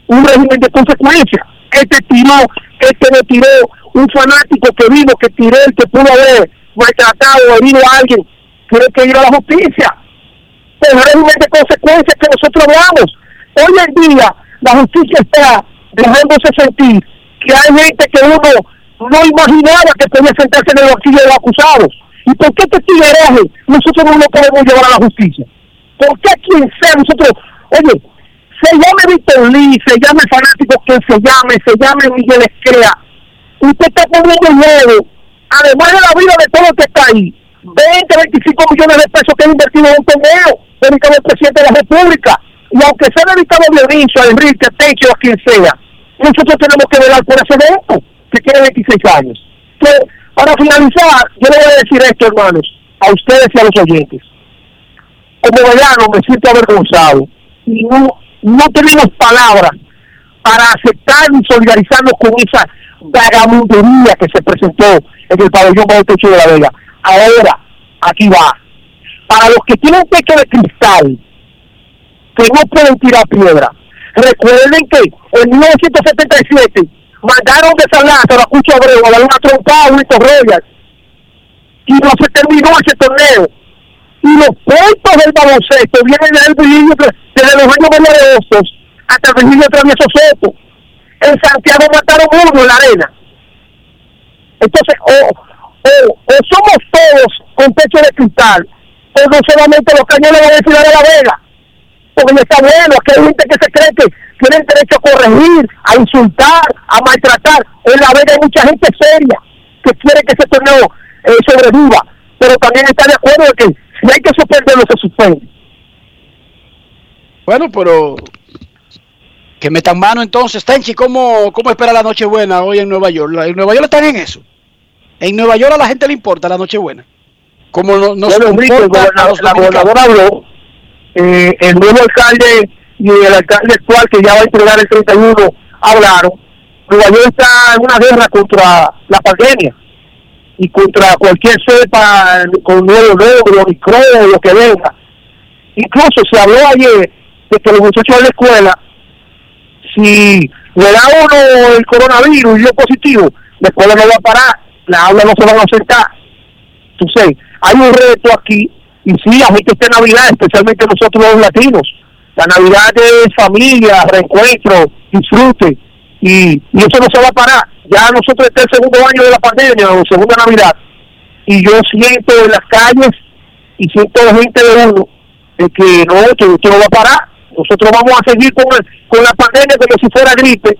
un régimen de consecuencias. Este tiró, este le tiró, un fanático que vino, que tiró, que pudo haber maltratado o herido a alguien, tiene que ir a la justicia. El de consecuencias que nosotros veamos. Hoy en día la justicia está dejándose sentir que hay gente que uno no imaginaba que podía sentarse en el banquillo de los acusados ¿Y por qué este tigueraje nosotros no lo podemos llevar a la justicia? ¿Por qué quien sea nosotros? Oye, se llame Víctor Lee, se llame fanático que se llame, se llame Miguel Escrea, usted está poniendo nuevo, además de la vida de todo el que está ahí, 20, 25 millones de pesos que ha invertido en torneo, dedicado al presidente de la República. Y aunque sea dedicado a Dionisio, a Enrique, a Techo, a quien sea, nosotros tenemos que velar por ese evento, que tiene 26 años. Entonces, para finalizar, yo le voy a decir esto, hermanos, a ustedes y a los oyentes. Como vegano me siento avergonzado y no, no tenemos palabras para aceptar y solidarizarnos con esa vagabundería que se presentó en el pabellón techo de la Vega. Ahora, aquí va. Para los que tienen techo de cristal, que no pueden tirar piedra, recuerden que en 1977 mandaron de San Lázaro a Cucho Abreu a dar una trompada a Wilton Royal y no se terminó ese torneo. Y los puntos del baloncesto vienen del Virgilio, desde los años de hasta el Virgilio Travieso Soto. En Santiago mataron uno en la arena. Entonces, o, o, somos todos con techo de cristal, o no solamente los cañones de la ciudad de La Vega, porque no está bueno, que hay gente que se cree que tienen derecho a corregir, a insultar, a maltratar. En La Vega hay mucha gente seria que quiere que ese torneo eh, sobreviva, pero también está de acuerdo de que si hay que suspenderlo, se suspende. Bueno, pero que metan mano entonces. Tenchi, ¿cómo, ¿cómo espera la Nochebuena hoy en Nueva York? En Nueva York están en eso. En Nueva York a la gente le importa la Nochebuena. Como no, no bueno, la gobernadora habló, eh, el nuevo alcalde y el alcalde actual que ya va a entregar el 31 hablaron. Nueva York está en una guerra contra la pandemia y contra cualquier cepa con nuevo negro, micro, lo que venga. Incluso se habló ayer de que los muchachos de la escuela, si le da uno el coronavirus y dio positivo, la escuela no va a parar las aulas no se van a acercar. Entonces, hay un reto aquí, y sí, la gente está en Navidad, especialmente nosotros los latinos. La Navidad es familia, reencuentro, disfrute, y, eso no se va a parar. Ya nosotros está el segundo año de la pandemia, o segunda Navidad, y yo siento en las calles y siento la gente de uno que no, que esto no va a parar. Nosotros vamos a seguir con, con la pandemia como si fuera gripe,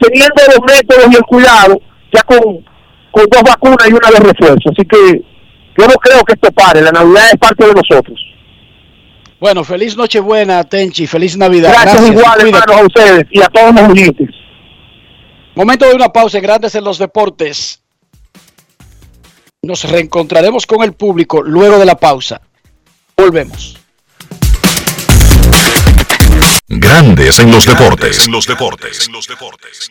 teniendo los métodos y el cuidado, ya con con dos vacunas y una de refuerzo. Así que yo no creo que esto pare. La Navidad es parte de nosotros. Bueno, feliz Nochebuena, Tenchi. Feliz Navidad. Gracias, igual, hermanos, a ustedes y a todos los oyentes. Momento de una pausa en Grandes en los Deportes. Nos reencontraremos con el público luego de la pausa. Volvemos. Grandes en los deportes. En los deportes. En los deportes.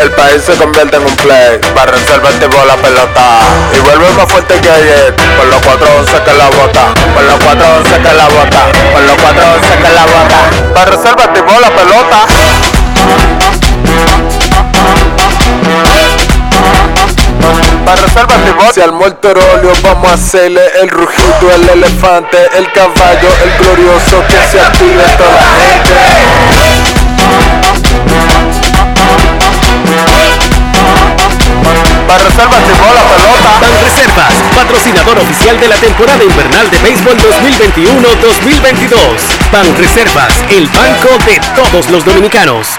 el país se convierte en un play. Para reservar tipo la pelota. Y vuelve más fuerte que ayer. Por los 4-11 que la bota. Por los 4-11 que la bota. Por los 4-11 que la bota. Para reservar tipo la pelota. Para reservar Si al muerto vamos a hacerle el rugido, el elefante, el caballo, el glorioso que se active toda la gente. Reservas llevó la pelota. Reservas, patrocinador oficial de la temporada invernal de béisbol 2021-2022. Reservas, el banco de todos los dominicanos.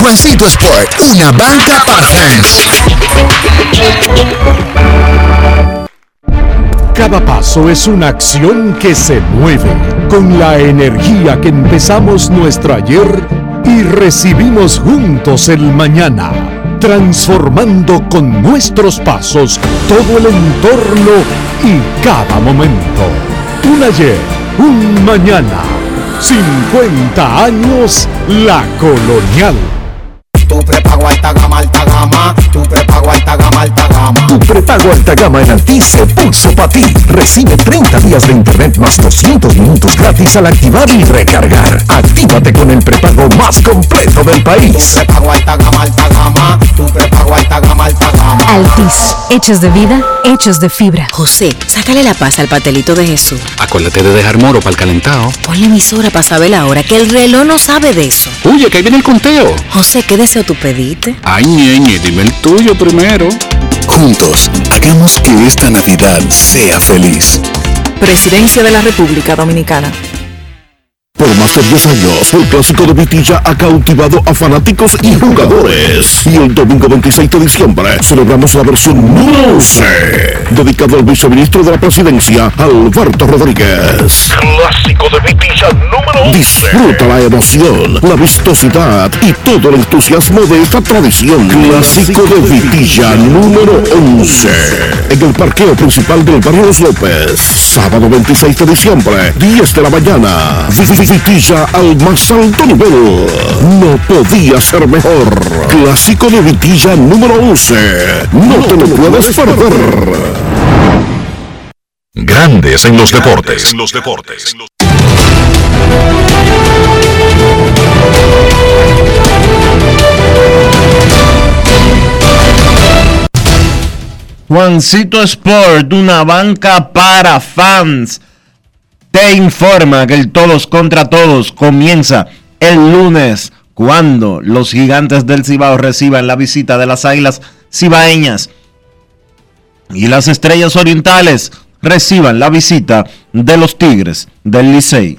Juancito Sport, una banca para. Cada paso es una acción que se mueve con la energía que empezamos nuestro ayer y recibimos juntos el mañana, transformando con nuestros pasos todo el entorno y cada momento. Un ayer, un mañana, 50 años La Colonial. Tu prepago alta gama, alta gama. Tu prepago alta gama, alta gama. Tu prepago alta gama en Altis se puso para ti. Recibe 30 días de internet más 200 minutos gratis al activar y recargar. Actívate con el prepago más completo del país. Tu prepago alta gama, alta gama. Tu prepago alta gama, alta. Altis, hechos de vida, hechos de fibra. José, sácale la paz al pastelito de Jesús. Acuérdate de dejar moro para el calentado. Ponle emisora para saber la hora, que el reloj no sabe de eso. Oye, que ahí viene el conteo. José, ¿qué deseo tú pediste? Ay, ñeñe, dime el tuyo primero. Juntos, hagamos que esta Navidad sea feliz. Presidencia de la República Dominicana. Por más de 10 años, el clásico de Vitilla ha cautivado a fanáticos y jugadores. Y el domingo 26 de diciembre celebramos la versión número 11, dedicado al viceministro de la presidencia, Alberto Rodríguez. Clásico de Vitilla número 11. Disfruta la emoción, la vistosidad y todo el entusiasmo de esta tradición. Clásico de Vitilla número 11. En el parqueo principal del barrio Los López. Sábado 26 de diciembre, 10 de la mañana. Vitilla al más alto nivel. No podía ser mejor. Clásico de Vitilla número 11. No te lo puedes perder. Grandes en los deportes. En los deportes. Juancito Sport, una banca para fans, te informa que el todos contra todos comienza el lunes cuando los gigantes del Cibao reciban la visita de las águilas cibaeñas y las estrellas orientales reciban la visita de los tigres del Licey.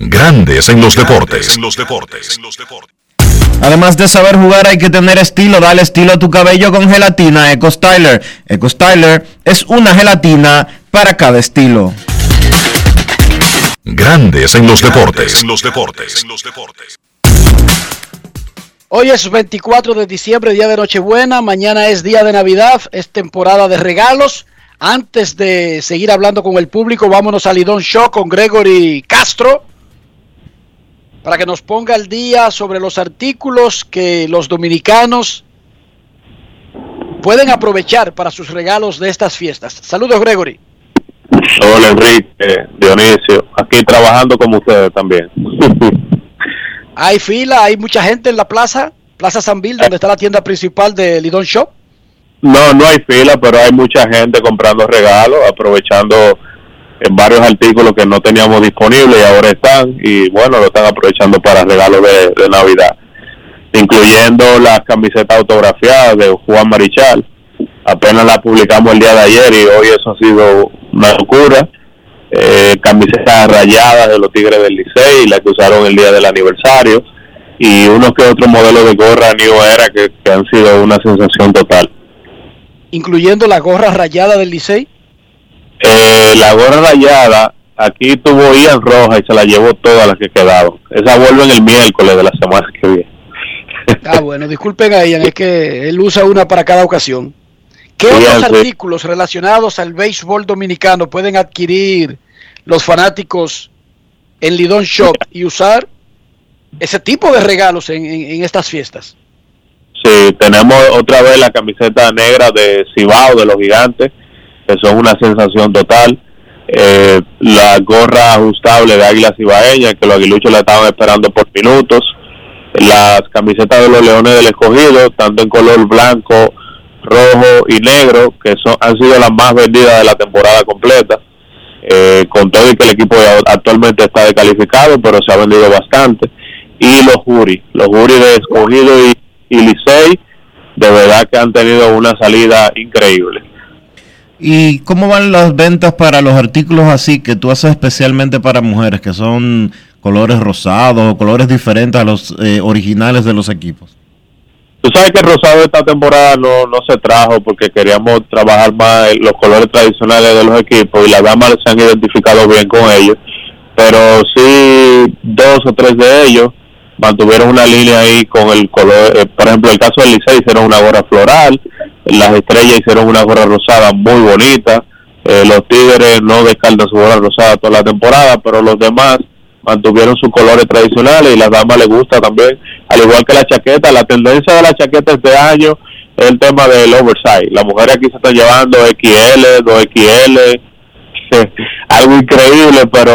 Grandes en los deportes. En los deportes. Además de saber jugar hay que tener estilo. Dale estilo a tu cabello con gelatina Eco Styler. Eco Styler es una gelatina para cada estilo. Grandes en los deportes. En los deportes. En los deportes. Hoy es 24 de diciembre, día de Nochebuena. Mañana es día de Navidad. Es temporada de regalos. Antes de seguir hablando con el público, vámonos al Lidón Show con Gregory Castro para que nos ponga al día sobre los artículos que los dominicanos pueden aprovechar para sus regalos de estas fiestas. Saludos, Gregory. Hola, Enrique, Dionisio, aquí trabajando como ustedes también. Hay fila, hay mucha gente en la plaza, Plaza San Bill, donde está la tienda principal de Lidón Shop. No, no hay fila, pero hay mucha gente comprando regalos, aprovechando en varios artículos que no teníamos disponibles y ahora están y bueno, lo están aprovechando para regalos de, Navidad, incluyendo las camisetas autografiadas de Juan Marichal. Apenas la publicamos el día de ayer y hoy eso ha sido una locura. Eh, camisetas rayadas de los Tigres del Licey, la que usaron el día del aniversario y unos que otros modelos de gorra New Era que, que han sido una sensación total. Incluyendo la gorra rayada del Licey. Eh, la gorra rayada, aquí tuvo Ian Roja y se la llevó todas las que quedaron. Esa vuelven el miércoles de la semana que viene. Ah, bueno, disculpen a Ian, es que él usa una para cada ocasión. ¿Qué otros sí. artículos relacionados al béisbol dominicano pueden adquirir los fanáticos en Lidón Shop y usar ese tipo de regalos en, en- en estas fiestas? Sí, tenemos otra vez la camiseta negra de Cibao, de los gigantes, que son una sensación total. Eh, la gorra ajustable de Águila Cibaeña, que los aguiluchos la estaban esperando por minutos. Las camisetas de los Leones del Escogido, tanto en color blanco, rojo y negro, que son, han sido las más vendidas de la temporada completa. eh, con todo y que el equipo actualmente está descalificado, pero se ha vendido bastante. Y los jury, los jury de escogido y, y Licey, de verdad que han tenido una salida increíble. ¿Y cómo van las ventas para los artículos así que tú haces especialmente para mujeres, que son colores rosados o colores diferentes a los eh, originales de los equipos? Tú sabes que el rosado esta temporada no, no se trajo porque queríamos trabajar más los colores tradicionales de los equipos y las damas se han identificado bien con ellos, pero sí dos o tres de ellos mantuvieron una línea ahí con el color, eh, por ejemplo el caso del Licey hicieron una gorra floral, las estrellas hicieron una gorra rosada muy bonita, eh, los Tigres no descartan su gorra rosada toda la temporada, pero los demás mantuvieron sus colores tradicionales y las damas les gusta también, al igual que la chaqueta, la tendencia de la chaqueta este año es el tema del oversize, las mujeres aquí se están llevando XL, 2XL, algo increíble, pero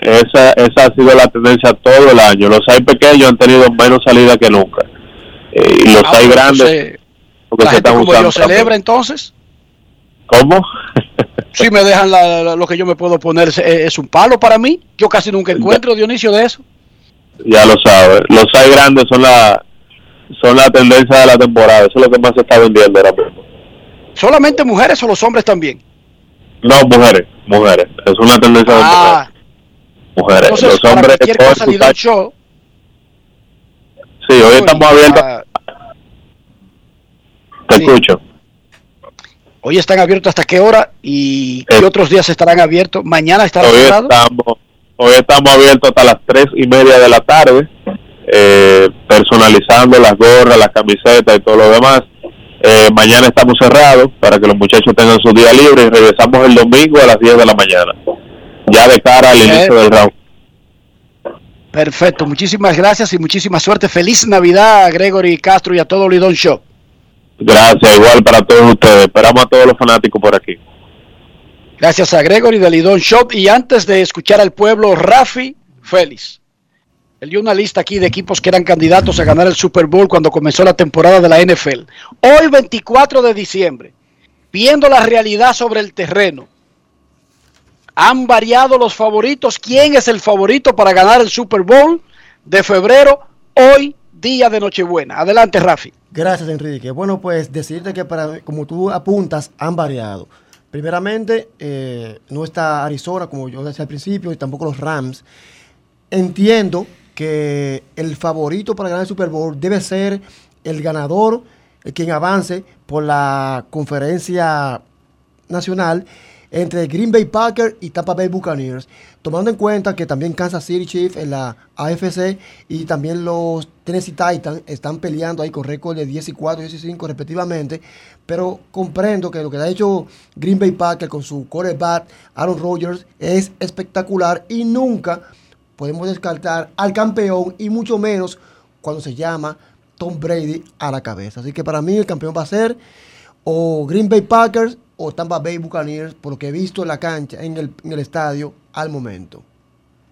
esa, esa ha sido la tendencia todo el año. Los hay pequeños han tenido menos salida que nunca. Eh, y los Ah, hay grandes, entonces, porque la se gente están como yo celebra entonces. ¿Cómo? Si me dejan la- la- lo que yo me puedo poner, es, es un palo para mí. Yo casi nunca encuentro, Dionisio, de eso. Ya lo sabes. Los hay grandes son la son la tendencia de la temporada. Eso es lo que más se está vendiendo ahora mismo. ¿Solamente mujeres o los hombres también? No, mujeres, mujeres. Es una tendencia de Ah, mujeres. entonces, Los para hombres pueden cosa, ni Show, Sí, hoy estamos abiertos. ah, Te sí. escucho. hoy están abiertos hasta qué hora y qué Eh. otros días estarán abiertos. Mañana estarán Hoy cerrados. estamos, hoy estamos abiertos hasta las tres y media de la tarde, eh, personalizando las gorras, las camisetas y todo lo demás. Eh, mañana estamos cerrados para que los muchachos tengan su día libre y regresamos el domingo a las 10 de la mañana, ya de cara al inicio del round. Perfecto, muchísimas gracias y muchísima suerte. Feliz Navidad a Gregory Castro y a todo Lidón Show. Gracias, igual para todos ustedes. Esperamos a todos los fanáticos por aquí. Gracias a Gregory de Lidón Show. Y antes de escuchar al pueblo, Rafi Félix. Él dio una lista aquí de equipos que eran candidatos a ganar el Super Bowl cuando comenzó la temporada de la NFL. Hoy, 24 de diciembre, viendo la realidad sobre el terreno, han variado los favoritos. ¿Quién es el favorito para ganar el Super Bowl de febrero? Hoy, día de Nochebuena. Adelante, Rafi. Gracias, Enrique. Bueno, pues decirte que como tú apuntas, han variado. Primeramente, eh, no está Arizona, como yo decía al principio, y tampoco los Rams. Entiendo que el favorito para ganar el Super Bowl debe ser el ganador, quien avance por la conferencia nacional entre Green Bay Packers y Tampa Bay Buccaneers, tomando en cuenta que también Kansas City Chiefs en la AFC y también los Tennessee Titans están peleando ahí con récord de 10 y 4, 10 y 5 respectivamente, pero comprendo que lo que ha hecho Green Bay Packers con su quarterback Aaron Rodgers es espectacular y nunca podemos descartar al campeón y mucho menos cuando se llama Tom Brady a la cabeza. Así que para mí el campeón va a ser o Green Bay Packers o Tampa Bay Buccaneers, por lo que he visto en la cancha, en el, en el estadio al momento.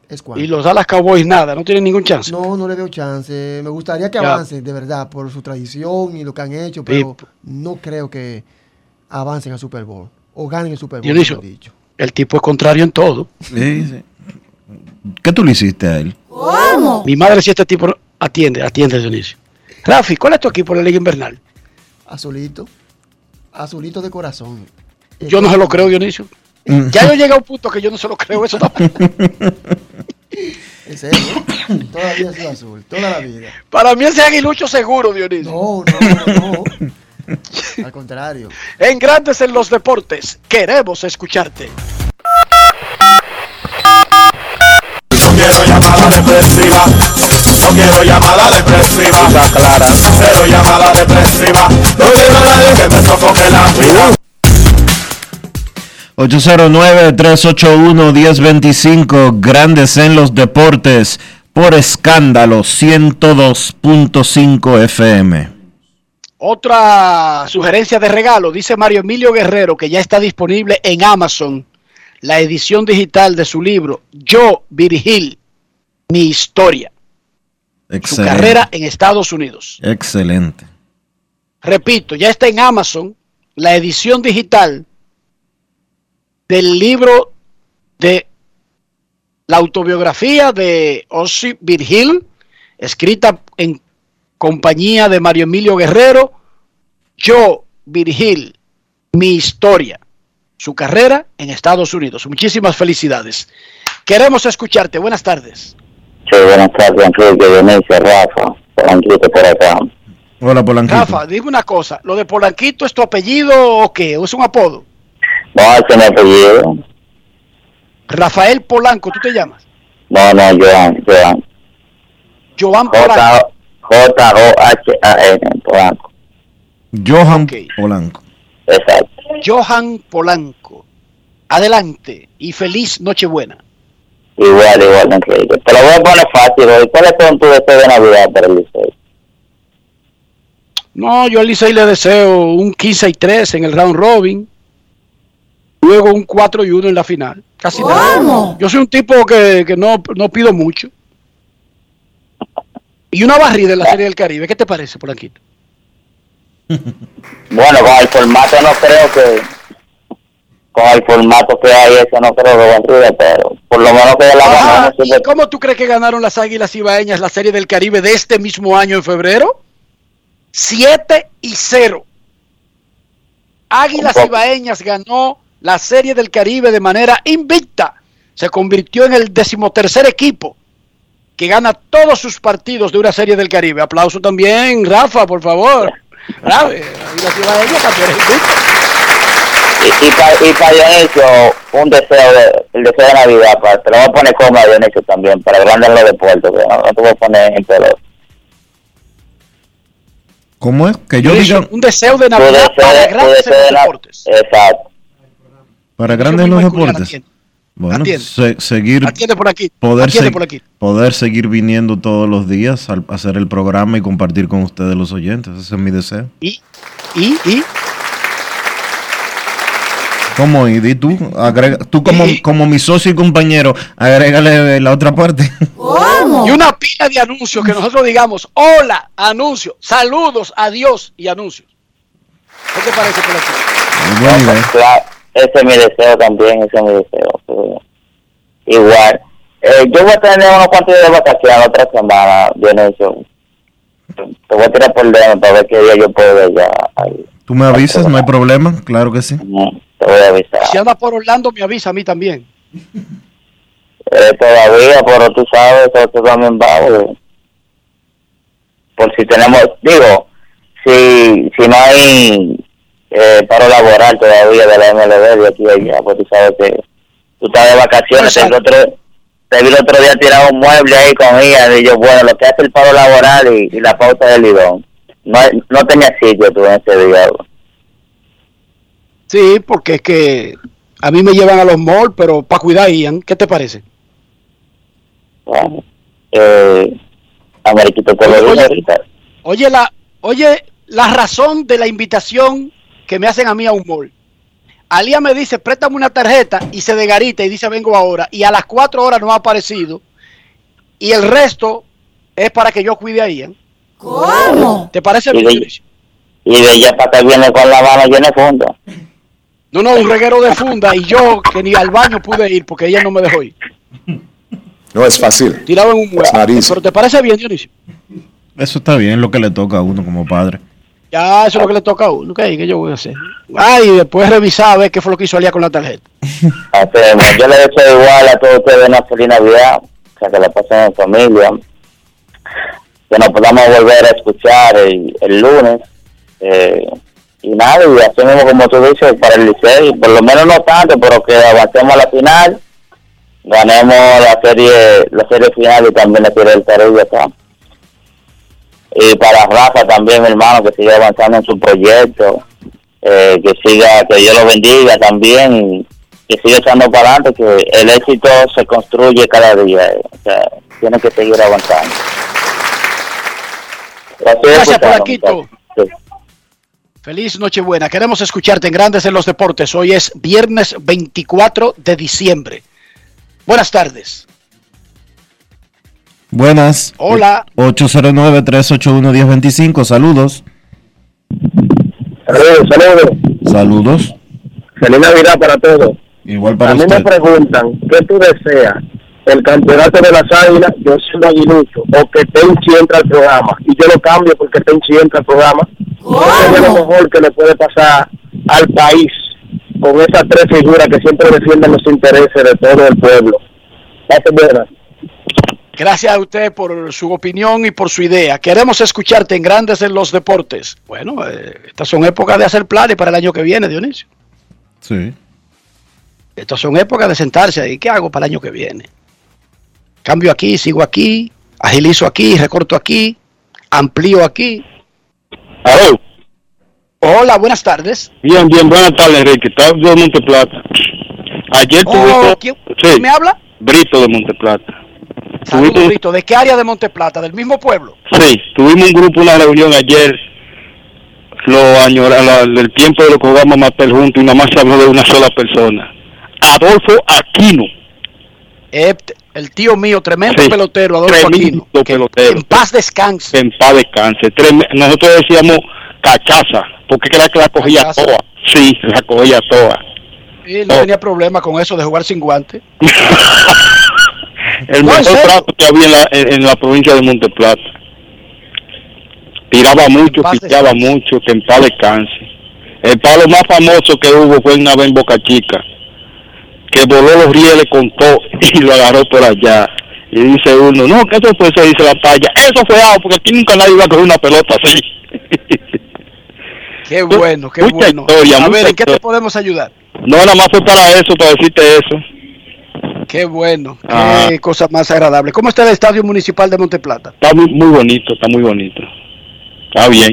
Es. Y los Dallas Cowboys nada, no tienen ningún chance. No, no le veo chance. Me gustaría que avancen, de verdad, por su tradición y lo que han hecho, pero no creo que avancen al Super Bowl o ganen el Super Bowl. Dionisio, dicho. el tipo es contrario en todo. Sí, sí. ¿Qué tú le hiciste a él? Mi madre, si este tipo no- atiende, atiende, Dionisio. Rafi, ¿cuál es tu equipo en la Liga Invernal? Azulito. Azulito de corazón. Yo no se lo creo, Dionisio. Mm. Ya yo llegué a un punto que yo no se lo creo eso tampoco. En serio. toda la vida ha sido azul. Toda la vida. Para mí ese aguilucho seguro, Dionisio. No, no, no. Al contrario. En Grandes en los Deportes, queremos escucharte. Quiero llamada depresiva. clara. Cero llamada depresiva. No quiero a nadie que me sofoque la vida. 809-381-1025, Grandes en los Deportes, por escándalo 102.5 FM. Otra sugerencia de regalo, dice Mario Emilio Guerrero, que ya está disponible en Amazon la edición digital de su libro Yo, Virgil, mi historia, su carrera en Estados Unidos. Excelente. Repito, ya está en Amazon la edición digital del libro de la autobiografía de Ossi Virgil, escrita en compañía de Mario Emilio Guerrero, Yo, Virgil, mi historia, su carrera en Estados Unidos. Muchísimas felicidades. Queremos escucharte. Buenas tardes. Sí, buenas tardes, Enrique, Dionisio, Rafa, Polanquito por acá. Hola, Polanquito. Rafa, dime una cosa. ¿Lo de Polanquito es tu apellido o qué? ¿O es un apodo? No, es mi apellido. Rafael Polanco, ¿tú te llamas? No, no, Joan, Joan. Joan Polanco. J-O-H-A-N, Polanco. Johan Polanco. Exacto. Johan Polanco. Adelante y feliz Nochebuena. Igual, igual, Enrique. Te lo voy a poner fácil hoy. ¿Cuáles son tus deseos de Navidad para el liceo? No, yo al Licey le deseo un 15 y 3 en el round robin. Luego un 4 y 1 en la final. Casi nada. Yo soy un tipo que, que no, no pido mucho. Y una barrida en la Serie del Caribe. ¿Qué te parece, Polanquito? Bueno, con el formato no creo que... Con el formato que hay, eso no creo que vendría, pero por lo menos que de la Ah, mano ¿Y cómo tú crees que ganaron las Águilas Ibaeñas la Serie del Caribe de este mismo año en febrero? 7 y 0. Águilas Ibaeñas ganó la Serie del Caribe de manera invicta. Se convirtió en el decimotercer equipo que gana todos sus partidos de una Serie del Caribe. Aplauso también, Rafa, por favor. Rafa, Águilas Ibaeñas campeones invictos. Y, y para y pa Dionisio, un deseo, de, el deseo de Navidad, pa, te lo voy a poner como a Dionisio también, para grandes en los deportes, pero no, no te voy a poner en pelota. ¿Cómo es? Que yo Dionisio, diga Un deseo de Navidad deseo para grandes los de deportes. Exacto. para grandes en los deportes. atiende. Bueno, Atiende. se- seguir Atiende por aquí. poder, Atiende se- por aquí. poder seguir viniendo todos los días al hacer el programa y compartir con ustedes los oyentes. Ese es mi deseo. Y, y, y, ¿Cómo? Y di tú, agrega, tú como, como mi socio y compañero, agrégale la otra parte. Y una pila de anuncios que nosotros digamos, hola, anuncio, saludos, adiós y anuncios. ¿Qué te parece aquí? Buena idea. Claro, ese es mi deseo también, ese es mi deseo. igual. Eh, yo voy a tener unos cuantos días de vacaciones la otra semana, Dionisio. Te voy a tirar por dentro para ver qué día yo puedo ir ya. ahí. Tú me avisas, no hay problema, claro que sí. Te voy a avisar. Si anda por Orlando, me avisa a mí también. Eh, todavía, pero tú sabes, nosotros también vamos. Por si tenemos, digo, si, si no hay eh, paro laboral todavía de la MLB de aquí a allá, pues tú sabes que tú estás de vacaciones. Vi, el otro, te vi el otro día tirado un mueble ahí con ella. Y yo, bueno, lo que hace el paro laboral y, y la pauta del lidón. No, no tenía sitio tú en ese día. bro. Sí, porque es que a mí me llevan a los malls, pero para cuidar a Ian, ¿qué te parece? Bueno, eh, Ameriquito te lo ahorita. Oye la, oye la razón de la invitación que me hacen a mí a un mall. Alía me dice, préstame una tarjeta y se degarita y dice, vengo ahora. Y a las cuatro horas no ha aparecido. Y el resto es para que yo cuide a Ian. ¿Cómo? ¿Te parece Y bien? y de allá para acá viene con la mano llena de funda. No, no, un reguero de funda y yo que ni al baño pude ir porque ella no me dejó ir. No es fácil. Tirado en un easy. Pero ¿te parece bien, Dionisio? Eso está bien, lo que le toca a uno como padre. Ya, eso es lo que le toca a uno. ¿ok? ¿Qué yo voy a hacer? Ay, y después revisar a ver qué fue lo que hizo Alía con la tarjeta. Yo le deseo igual a todos ustedes una feliz Navidad, o sea, que la pasen en familia, que nos podamos volver a escuchar el, el lunes, eh, y nada, y así mismo como tú dices, para el Licey, por lo menos no tanto, pero que avancemos a la final, ganemos la serie la serie final y también la serie del Caribe acá. Y para Rafa también, mi hermano, que siga avanzando en su proyecto, eh, que siga, que Dios lo bendiga también, y que siga echando para adelante, que el éxito se construye cada día, eh, o sea, tiene que seguir avanzando. Gracias, Gracias. Feliz Nochebuena. Queremos escucharte en Grandes en los Deportes. Hoy es viernes 24 de diciembre. Buenas tardes. Buenas. Hola. 809-381-1025, saludos. Saludos, saludos. Saludos. Feliz Navidad para todos. Igual A para mí me preguntan, ¿qué tú deseas? ¿El campeonato de las águilas, yo siendo aguilucho, o que Tenchi entra al programa? Y yo lo cambio porque Tenchi entra al programa. Es lo mejor que le puede pasar al país con esas tres figuras que siempre defienden los intereses de todo el pueblo. Buenas. Gracias a usted por su opinión y por su idea. Queremos escucharte en Grandes en los Deportes. Bueno, eh, estas son épocas de hacer planes para el año que viene, Dionisio. Sí. Estas son épocas de sentarse ahí. ¿Qué hago para el año que viene? Cambio aquí, sigo aquí, agilizo aquí, recorto aquí, amplío aquí. Hola, buenas tardes. Bien, bien, buenas tardes, Enrique. Estaba de Monteplata. Ayer Oh, tuvimos... ¿quién, Sí, quién me habla? Brito de Monteplata. Saludos, Tuvimos- Brito. ¿De qué área de Monteplata? ¿Del mismo pueblo? Sí, tuvimos un grupo, una reunión ayer, lo añora, la- del tiempo de lo que jugamos a matar juntos y nada más se habló de una sola persona. Adolfo Aquino. El tío mío, tremendo Sí, pelotero, Adolfo Aquino. Tremendo pelotero. En paz descanse. En paz descanse. Nosotros decíamos cachaza, porque era que la cogía Cachaza. toda. Sí, la cogía toda. Y Oh. no tenía problema con eso de jugar sin guante. El No, ¿en mejor trato que había en la, en, en la provincia de Monteplata. Tiraba mucho, pichaba mucho, que en paz descanse. El palo más famoso que hubo fue una vez en Boca Chica, que voló los rieles con todo y lo agarró por allá. Y dice uno, no, que eso fue eso, dice la paya. Eso fue algo, porque aquí nunca nadie iba a coger una pelota así. Qué bueno, qué Mucha bueno. historia, a ver, ¿en qué te podemos ayudar? No, nada más fue para eso, para decirte eso. Qué bueno, qué Ah. cosa más agradable. ¿Cómo está el Estadio Municipal de Monteplata? Está muy, muy bonito, está muy bonito. Está bien.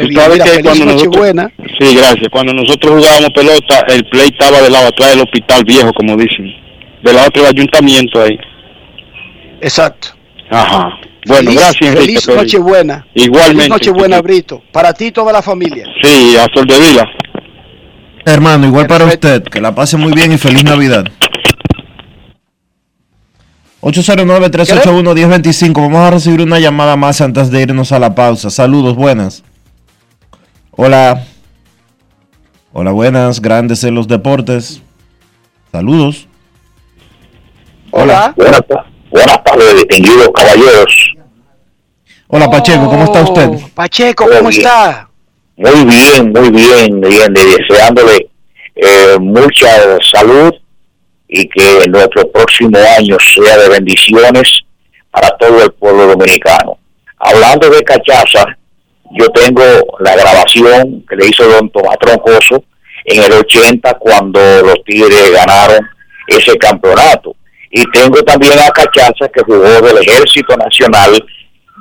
Qué Tú sabes que feliz cuando nosotros- Nochebuena. Sí, gracias. Cuando nosotros jugábamos pelota, el play estaba del lado atrás del hospital viejo, como dicen. Del lado del ayuntamiento ahí. Exacto. Ajá. Bueno, Feliz- gracias, Enrique. Feliz Feliz. Nochebuena. Igualmente. Feliz Nochebuena, Brito. Para ti y toda la familia. Sí, a Sol de Vila. Hermano, igual para usted. Que la pase muy bien y feliz Navidad. 809-381-1025. Vamos a recibir una llamada más antes de irnos a la pausa. Saludos, buenas. Hola. Hola, buenas. Grandes en los deportes. Saludos. Hola. Buenas, ta- buenas tardes, distinguidos caballeros. Hola, Pacheco. ¿Cómo está usted? Oh, Pacheco, Muy ¿cómo bien. está? Muy bien, muy bien, bien, deseándole eh, mucha salud y que nuestro próximo año sea de bendiciones para todo el pueblo dominicano. Hablando de cachaza, yo tengo la grabación que le hizo don Tomás Troncoso en el 80 cuando los Tigres ganaron ese campeonato. Y tengo también a Cachaza que jugó del Ejército Nacional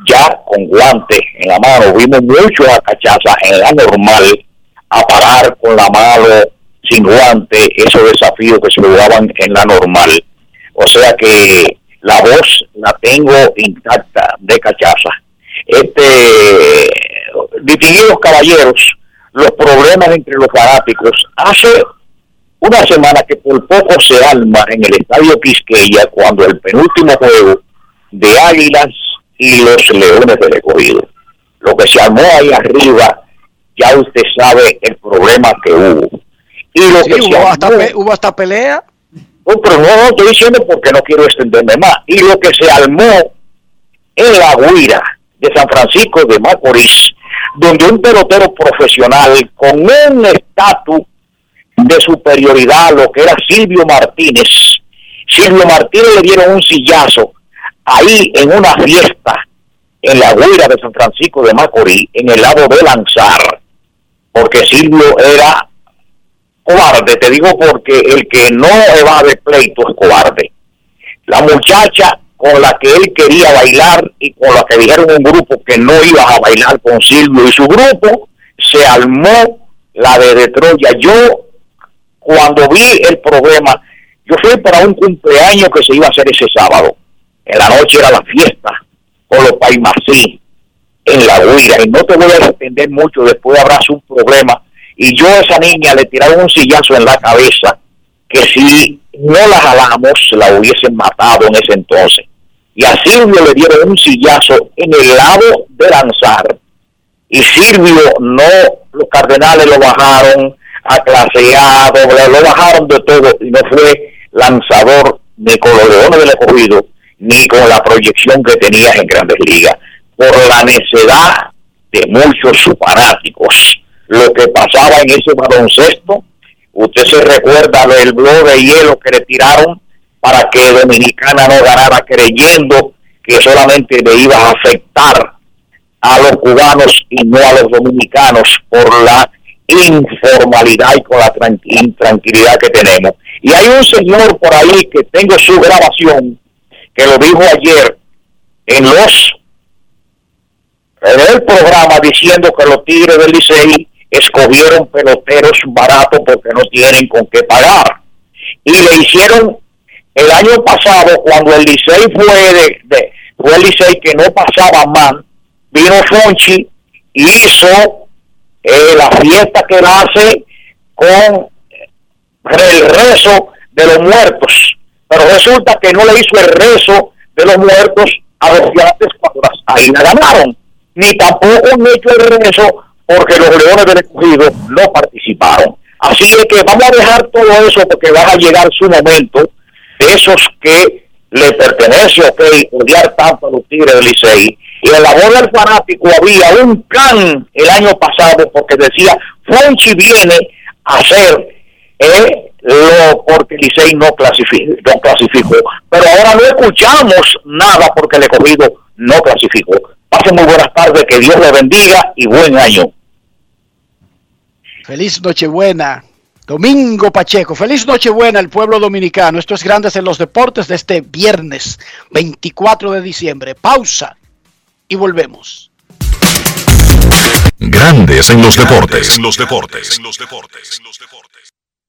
ya con guantes en la mano. Vimos mucho a Cachaza en la normal a parar con la mano sin guante esos desafíos que se jugaban en la normal. O sea que la voz la tengo intacta de Cachaza. Este, distinguidos caballeros, los problemas entre los fanáticos. Hace una semana que por poco se alma en el estadio Quisqueya cuando el penúltimo juego de Águilas y los Leones del Recogido. Lo que se armó ahí arriba, ya usted sabe el problema que hubo. Y lo Sí, que se hubo, hasta armó- pe- hubo hasta pelea. no, pero no, no estoy diciendo porque no quiero extenderme más. Y lo que se armó en la Guira de San Francisco de Macorís, donde un pelotero profesional con un estatus de superioridad, lo que era Silvio Martínez, Silvio Martínez le dieron un sillazo ahí en una fiesta en la Guira de San Francisco de Macorís, en el lado de Lanzar, porque Silvio era cobarde, te digo porque el que no evade pleito es cobarde. La muchacha con la que él quería bailar y con la que dijeron un grupo que no iba a bailar con Silvio y su grupo, se armó la de, de Troya. Yo, cuando vi el problema, yo fui para un cumpleaños que se iba a hacer ese sábado. En la noche era la fiesta con los paimasí en la huida. Y no te voy a extender mucho, después habrá un problema. Y yo a esa niña le tiraron un sillazo en la cabeza que si no la jalamos la hubiesen matado en ese entonces. Y a Silvio le dieron un sillazo en el lado de lanzar. Y Silvio no, los cardenales lo bajaron, a clase A, doble, lo bajaron de todo y no fue lanzador ni con los Leones del Escogido, ni con la proyección que tenía en Grandes Ligas, por la necedad de muchos fanáticos. Lo que pasaba en ese baloncesto, usted se recuerda del blog de hielo que le tiraron para que Dominicana no ganara creyendo que solamente le iba a afectar a los cubanos y no a los dominicanos por la informalidad y con la intranquilidad que tenemos. Y hay un señor por ahí que tengo su grabación, que lo dijo ayer en los en el programa diciendo que los Tigres del Licey escogieron peloteros baratos porque no tienen con qué pagar. Y le hicieron el año pasado, cuando el Licey fue de, fue el Licey que no pasaba mal, vino Fonchi y hizo eh, la fiesta que él con el rezo de los muertos. Pero resulta que no le hizo el rezo de los muertos a los gigantes cuando las águilas ganaron, ni tampoco han hecho el rezo porque los leones del escogido no participaron. Así es que vamos a dejar todo eso porque va a llegar su momento de esos que le pertenece, ok, odiar tanto a los Tigres del Licey. Y en la bola del fanático había un can el año pasado porque decía, Fonchi viene a hacer eh, lo porque Licey no clasificó, no clasificó. Pero ahora no escuchamos nada porque el escogido no clasificó. Pasen muy buenas tardes, que Dios le bendiga y buen año. Feliz Nochebuena. Domingo Pacheco, feliz Nochebuena al pueblo dominicano. Esto es Grandes en los Deportes de este viernes 24 de diciembre. Pausa y volvemos. Grandes en los deportes. En los deportes. En los deportes.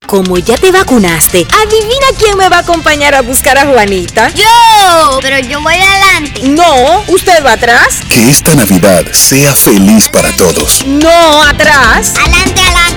Como ya te vacunaste, adivina quién me va a acompañar a buscar a Juanita. Yo, pero yo voy adelante. No, usted va atrás. Que esta Navidad sea feliz para todos. No, atrás. Adelante, adelante.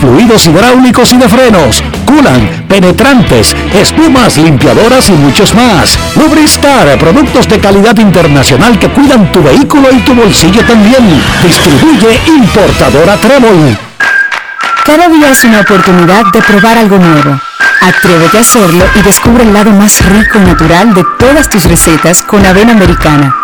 fluidos hidráulicos y de frenos, culan, penetrantes, espumas, limpiadoras y muchos más. Lubristar, productos de calidad internacional que cuidan tu vehículo y tu bolsillo también. Distribuye importadora Trébol. Cada día es una oportunidad de probar algo nuevo. Atrévete a hacerlo y descubre el lado más rico y natural de todas tus recetas con avena americana.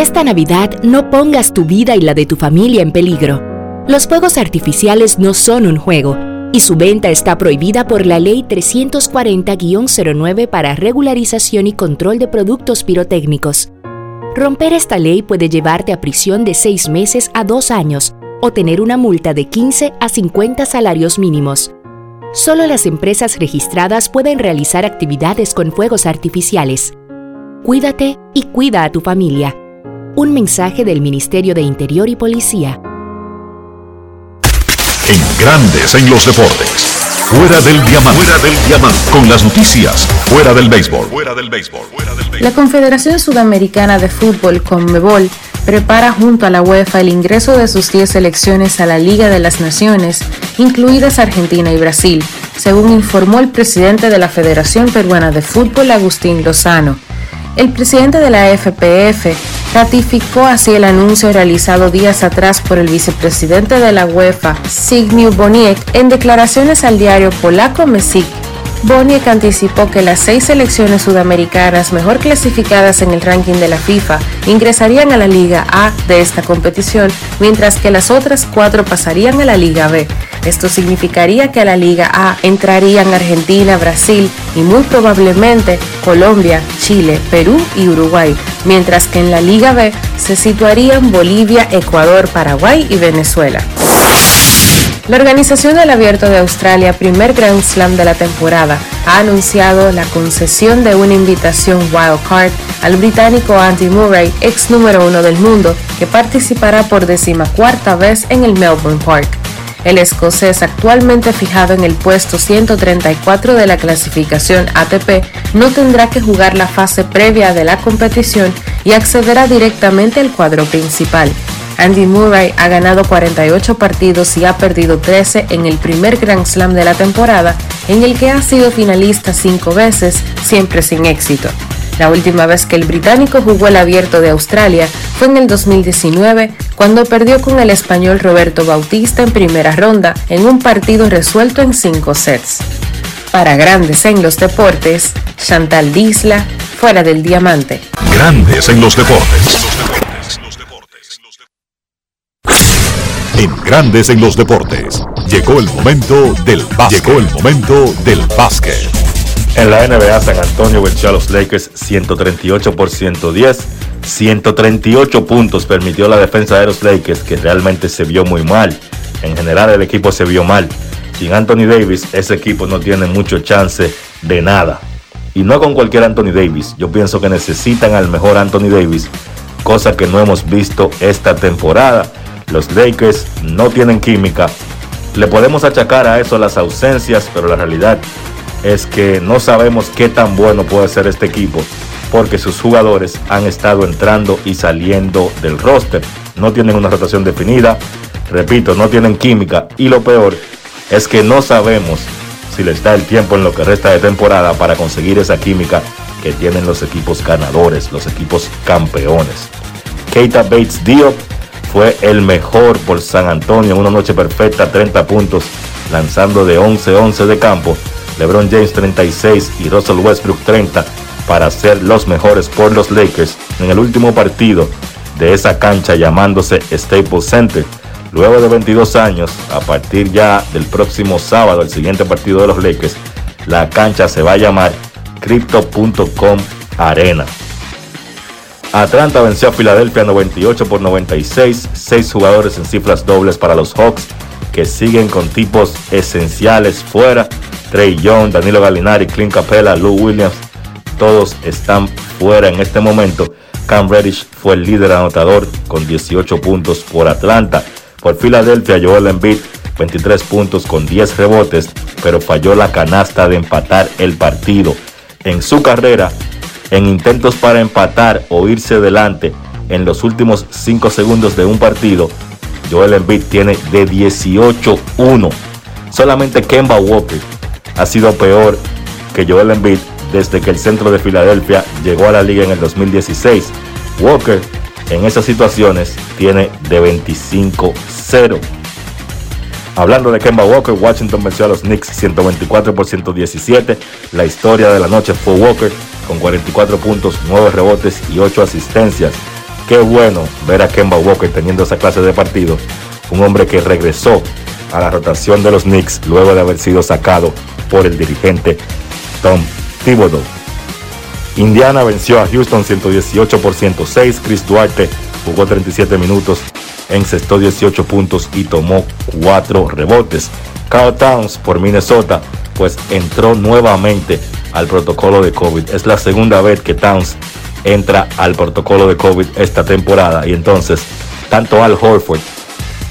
Esta Navidad no pongas tu vida y la de tu familia en peligro. Los fuegos artificiales no son un juego y su venta está prohibida por la Ley 340-09 para regularización y control de productos pirotécnicos. Romper esta ley puede llevarte a prisión de 6 meses a 2 años o tener una multa de 15 a 50 salarios mínimos. Solo las empresas registradas pueden realizar actividades con fuegos artificiales. Cuídate y cuida a tu familia. Un mensaje del Ministerio de Interior y Policía. En Grandes en los Deportes. Fuera del diamante. Fuera del diamante. Con las noticias. Fuera del béisbol. Fuera del béisbol. La Confederación Sudamericana de Fútbol, CONMEBOL, prepara junto a la UEFA el ingreso de sus 10 selecciones a la Liga de las Naciones, incluidas Argentina y Brasil, según informó el presidente de la Federación Peruana de Fútbol, Agustín Lozano. El presidente de la FPF ratificó así el anuncio realizado días atrás por el vicepresidente de la UEFA, Zbigniew Boniek, en declaraciones al diario polaco Mesik Boniek anticipó que las seis selecciones sudamericanas mejor clasificadas en el ranking de la FIFA ingresarían a la Liga A de esta competición, mientras que las otras cuatro pasarían a la Liga B. Esto significaría que a la Liga A entrarían Argentina, Brasil y muy probablemente Colombia, Chile, Perú y Uruguay, mientras que en la Liga B se situarían Bolivia, Ecuador, Paraguay y Venezuela. La organización del Abierto de Australia, primer Grand Slam de la temporada, ha anunciado la concesión de una invitación wild card al británico Andy Murray, ex número uno del mundo, que participará por decimacuarta vez en el Melbourne Park. El escocés, actualmente fijado en el puesto 134 de la clasificación ATP, no tendrá que jugar la fase previa de la competición y accederá directamente al cuadro principal. Andy Murray ha ganado 48 partidos y ha perdido 13 en el primer Grand Slam de la temporada, en el que ha sido finalista cinco veces, siempre sin éxito. La última vez que el británico jugó el abierto de Australia fue en el 2019, cuando perdió con el español Roberto Bautista en primera ronda en un partido resuelto en cinco sets. Para grandes en los deportes, Chantal Disla, fuera del diamante. Grandes en los deportes. En Grandes en los deportes. Llegó el momento del básquet. Llegó el momento del básquet. En la NBA, San Antonio venció a los Lakers 138 por 110. 138 puntos permitió la defensa de los Lakers, que realmente se vio muy mal. En general, el equipo se vio mal. Sin Anthony Davis, ese equipo no tiene mucho chance de nada. Y no con cualquier Anthony Davis. Yo pienso que necesitan al mejor Anthony Davis, cosa que no hemos visto esta temporada. Los Lakers no tienen química. Le podemos achacar a eso las ausencias, pero la realidad es que no sabemos qué tan bueno puede ser este equipo porque sus jugadores han estado entrando y saliendo del roster. No tienen una rotación definida, repito, no tienen química y lo peor es que no sabemos si les da el tiempo en lo que resta de temporada para conseguir esa química que tienen los equipos ganadores, los equipos campeones. Keita Bates Diop fue el mejor por San Antonio en una noche perfecta, 30 puntos, lanzando de 11-11 de campo. LeBron James 36 y Russell Westbrook 30 para ser los mejores por los Lakers en el último partido de esa cancha llamándose Staples Center. Luego de 22 años, a partir ya del próximo sábado, el siguiente partido de los Lakers, la cancha se va a llamar Crypto.com Arena. Atlanta venció a Filadelfia 98 por 96, seis jugadores en cifras dobles para los Hawks que siguen con tipos esenciales fuera. Trey Young, Danilo Gallinari, Clint Capella, Lou Williams, todos están fuera en este momento. Cam Reddish fue el líder anotador con 18 puntos por Atlanta. Por Filadelfia, Joel Embiid 23 puntos con 10 rebotes, pero falló la canasta de empatar el partido. En su carrera, en intentos para empatar o irse delante en los últimos 5 segundos de un partido, Joel Embiid tiene de 18-1. Solamente Kemba Walker ha sido peor que Joel Embiid desde que el centro de Filadelfia llegó a la liga en el 2016. Walker en esas situaciones tiene de 25-0. Hablando de Kemba Walker, Washington venció a los Knicks 124 por 117. La historia de la noche fue Walker con 44 puntos, 9 rebotes y 8 asistencias. Qué bueno ver a Kemba Walker teniendo esa clase de partido. Un hombre que regresó a la rotación de los Knicks luego de haber sido sacado por el dirigente Tom Thibodeau. Indiana venció a Houston 118 por 106. Chris Duarte jugó 37 minutos, encestó 18 puntos y tomó 4 rebotes. Carl Towns por Minnesota pues entró nuevamente al protocolo de COVID. Es la segunda vez que Towns entra al protocolo de COVID esta temporada. Y entonces, tanto Al Horford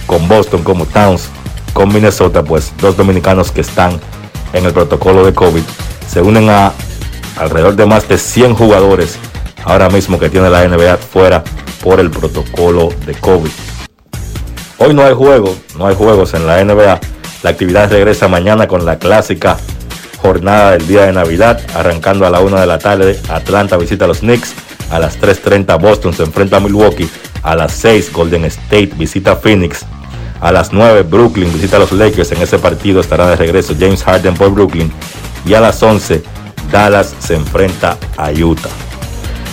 con Boston como Towns con Minnesota, pues dos dominicanos que están en el protocolo de COVID. Se unen a alrededor de más de 100 jugadores ahora mismo que tiene la NBA fuera por el protocolo de COVID. Hoy no hay juego, no hay juegos en la NBA. La actividad regresa mañana con la clásica jornada del día de Navidad, arrancando a la 1 de la tarde. Atlanta visita a los Knicks. A las 3.30 Boston se enfrenta a Milwaukee. A las 6 Golden State visita a Phoenix. A las 9 Brooklyn visita a los Lakers. En ese partido estará de regreso James Harden por Brooklyn. Y a las 11 Dallas se enfrenta a Utah.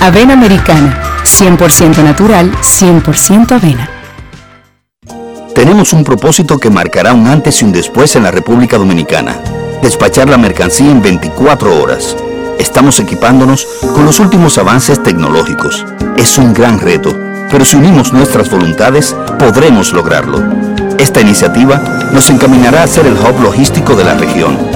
Avena americana, 100% natural, 100% avena. Tenemos un propósito que marcará un antes y un después en la República Dominicana. Despachar la mercancía en 24 horas. Estamos equipándonos con los últimos avances tecnológicos. Es un gran reto, pero si unimos nuestras voluntades, podremos lograrlo. Esta iniciativa nos encaminará a ser el hub logístico de la región.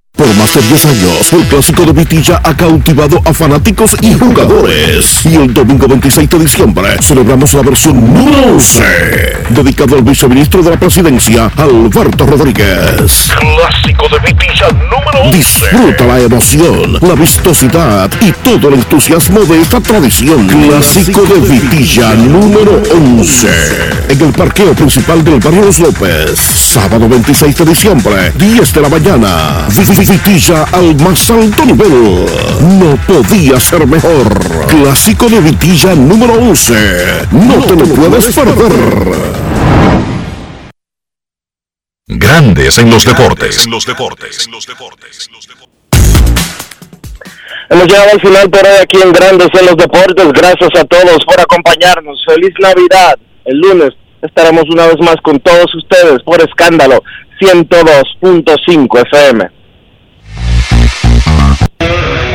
Por más de 10 años, el clásico de Vitilla ha cautivado a fanáticos y jugadores. Y el domingo 26 de diciembre celebramos la versión número 11, dedicado al viceministro de la presidencia, Alberto Rodríguez. Clásico de Vitilla número 11. Disfruta la emoción, la vistosidad y todo el entusiasmo de esta tradición. Clásico de Vitilla número 11. En el parqueo principal del barrio Los López. Sábado 26 de diciembre, 10 de la mañana. Vitilla al más alto nivel. No podía ser mejor. Clásico de Vitilla número 11. No te lo puedes perder. Grandes en los deportes. Hemos llegado al final por hoy aquí en Grandes en los Deportes. Gracias a todos por acompañarnos. Feliz Navidad. El lunes estaremos una vez más con todos ustedes por escándalo 102.5 FM.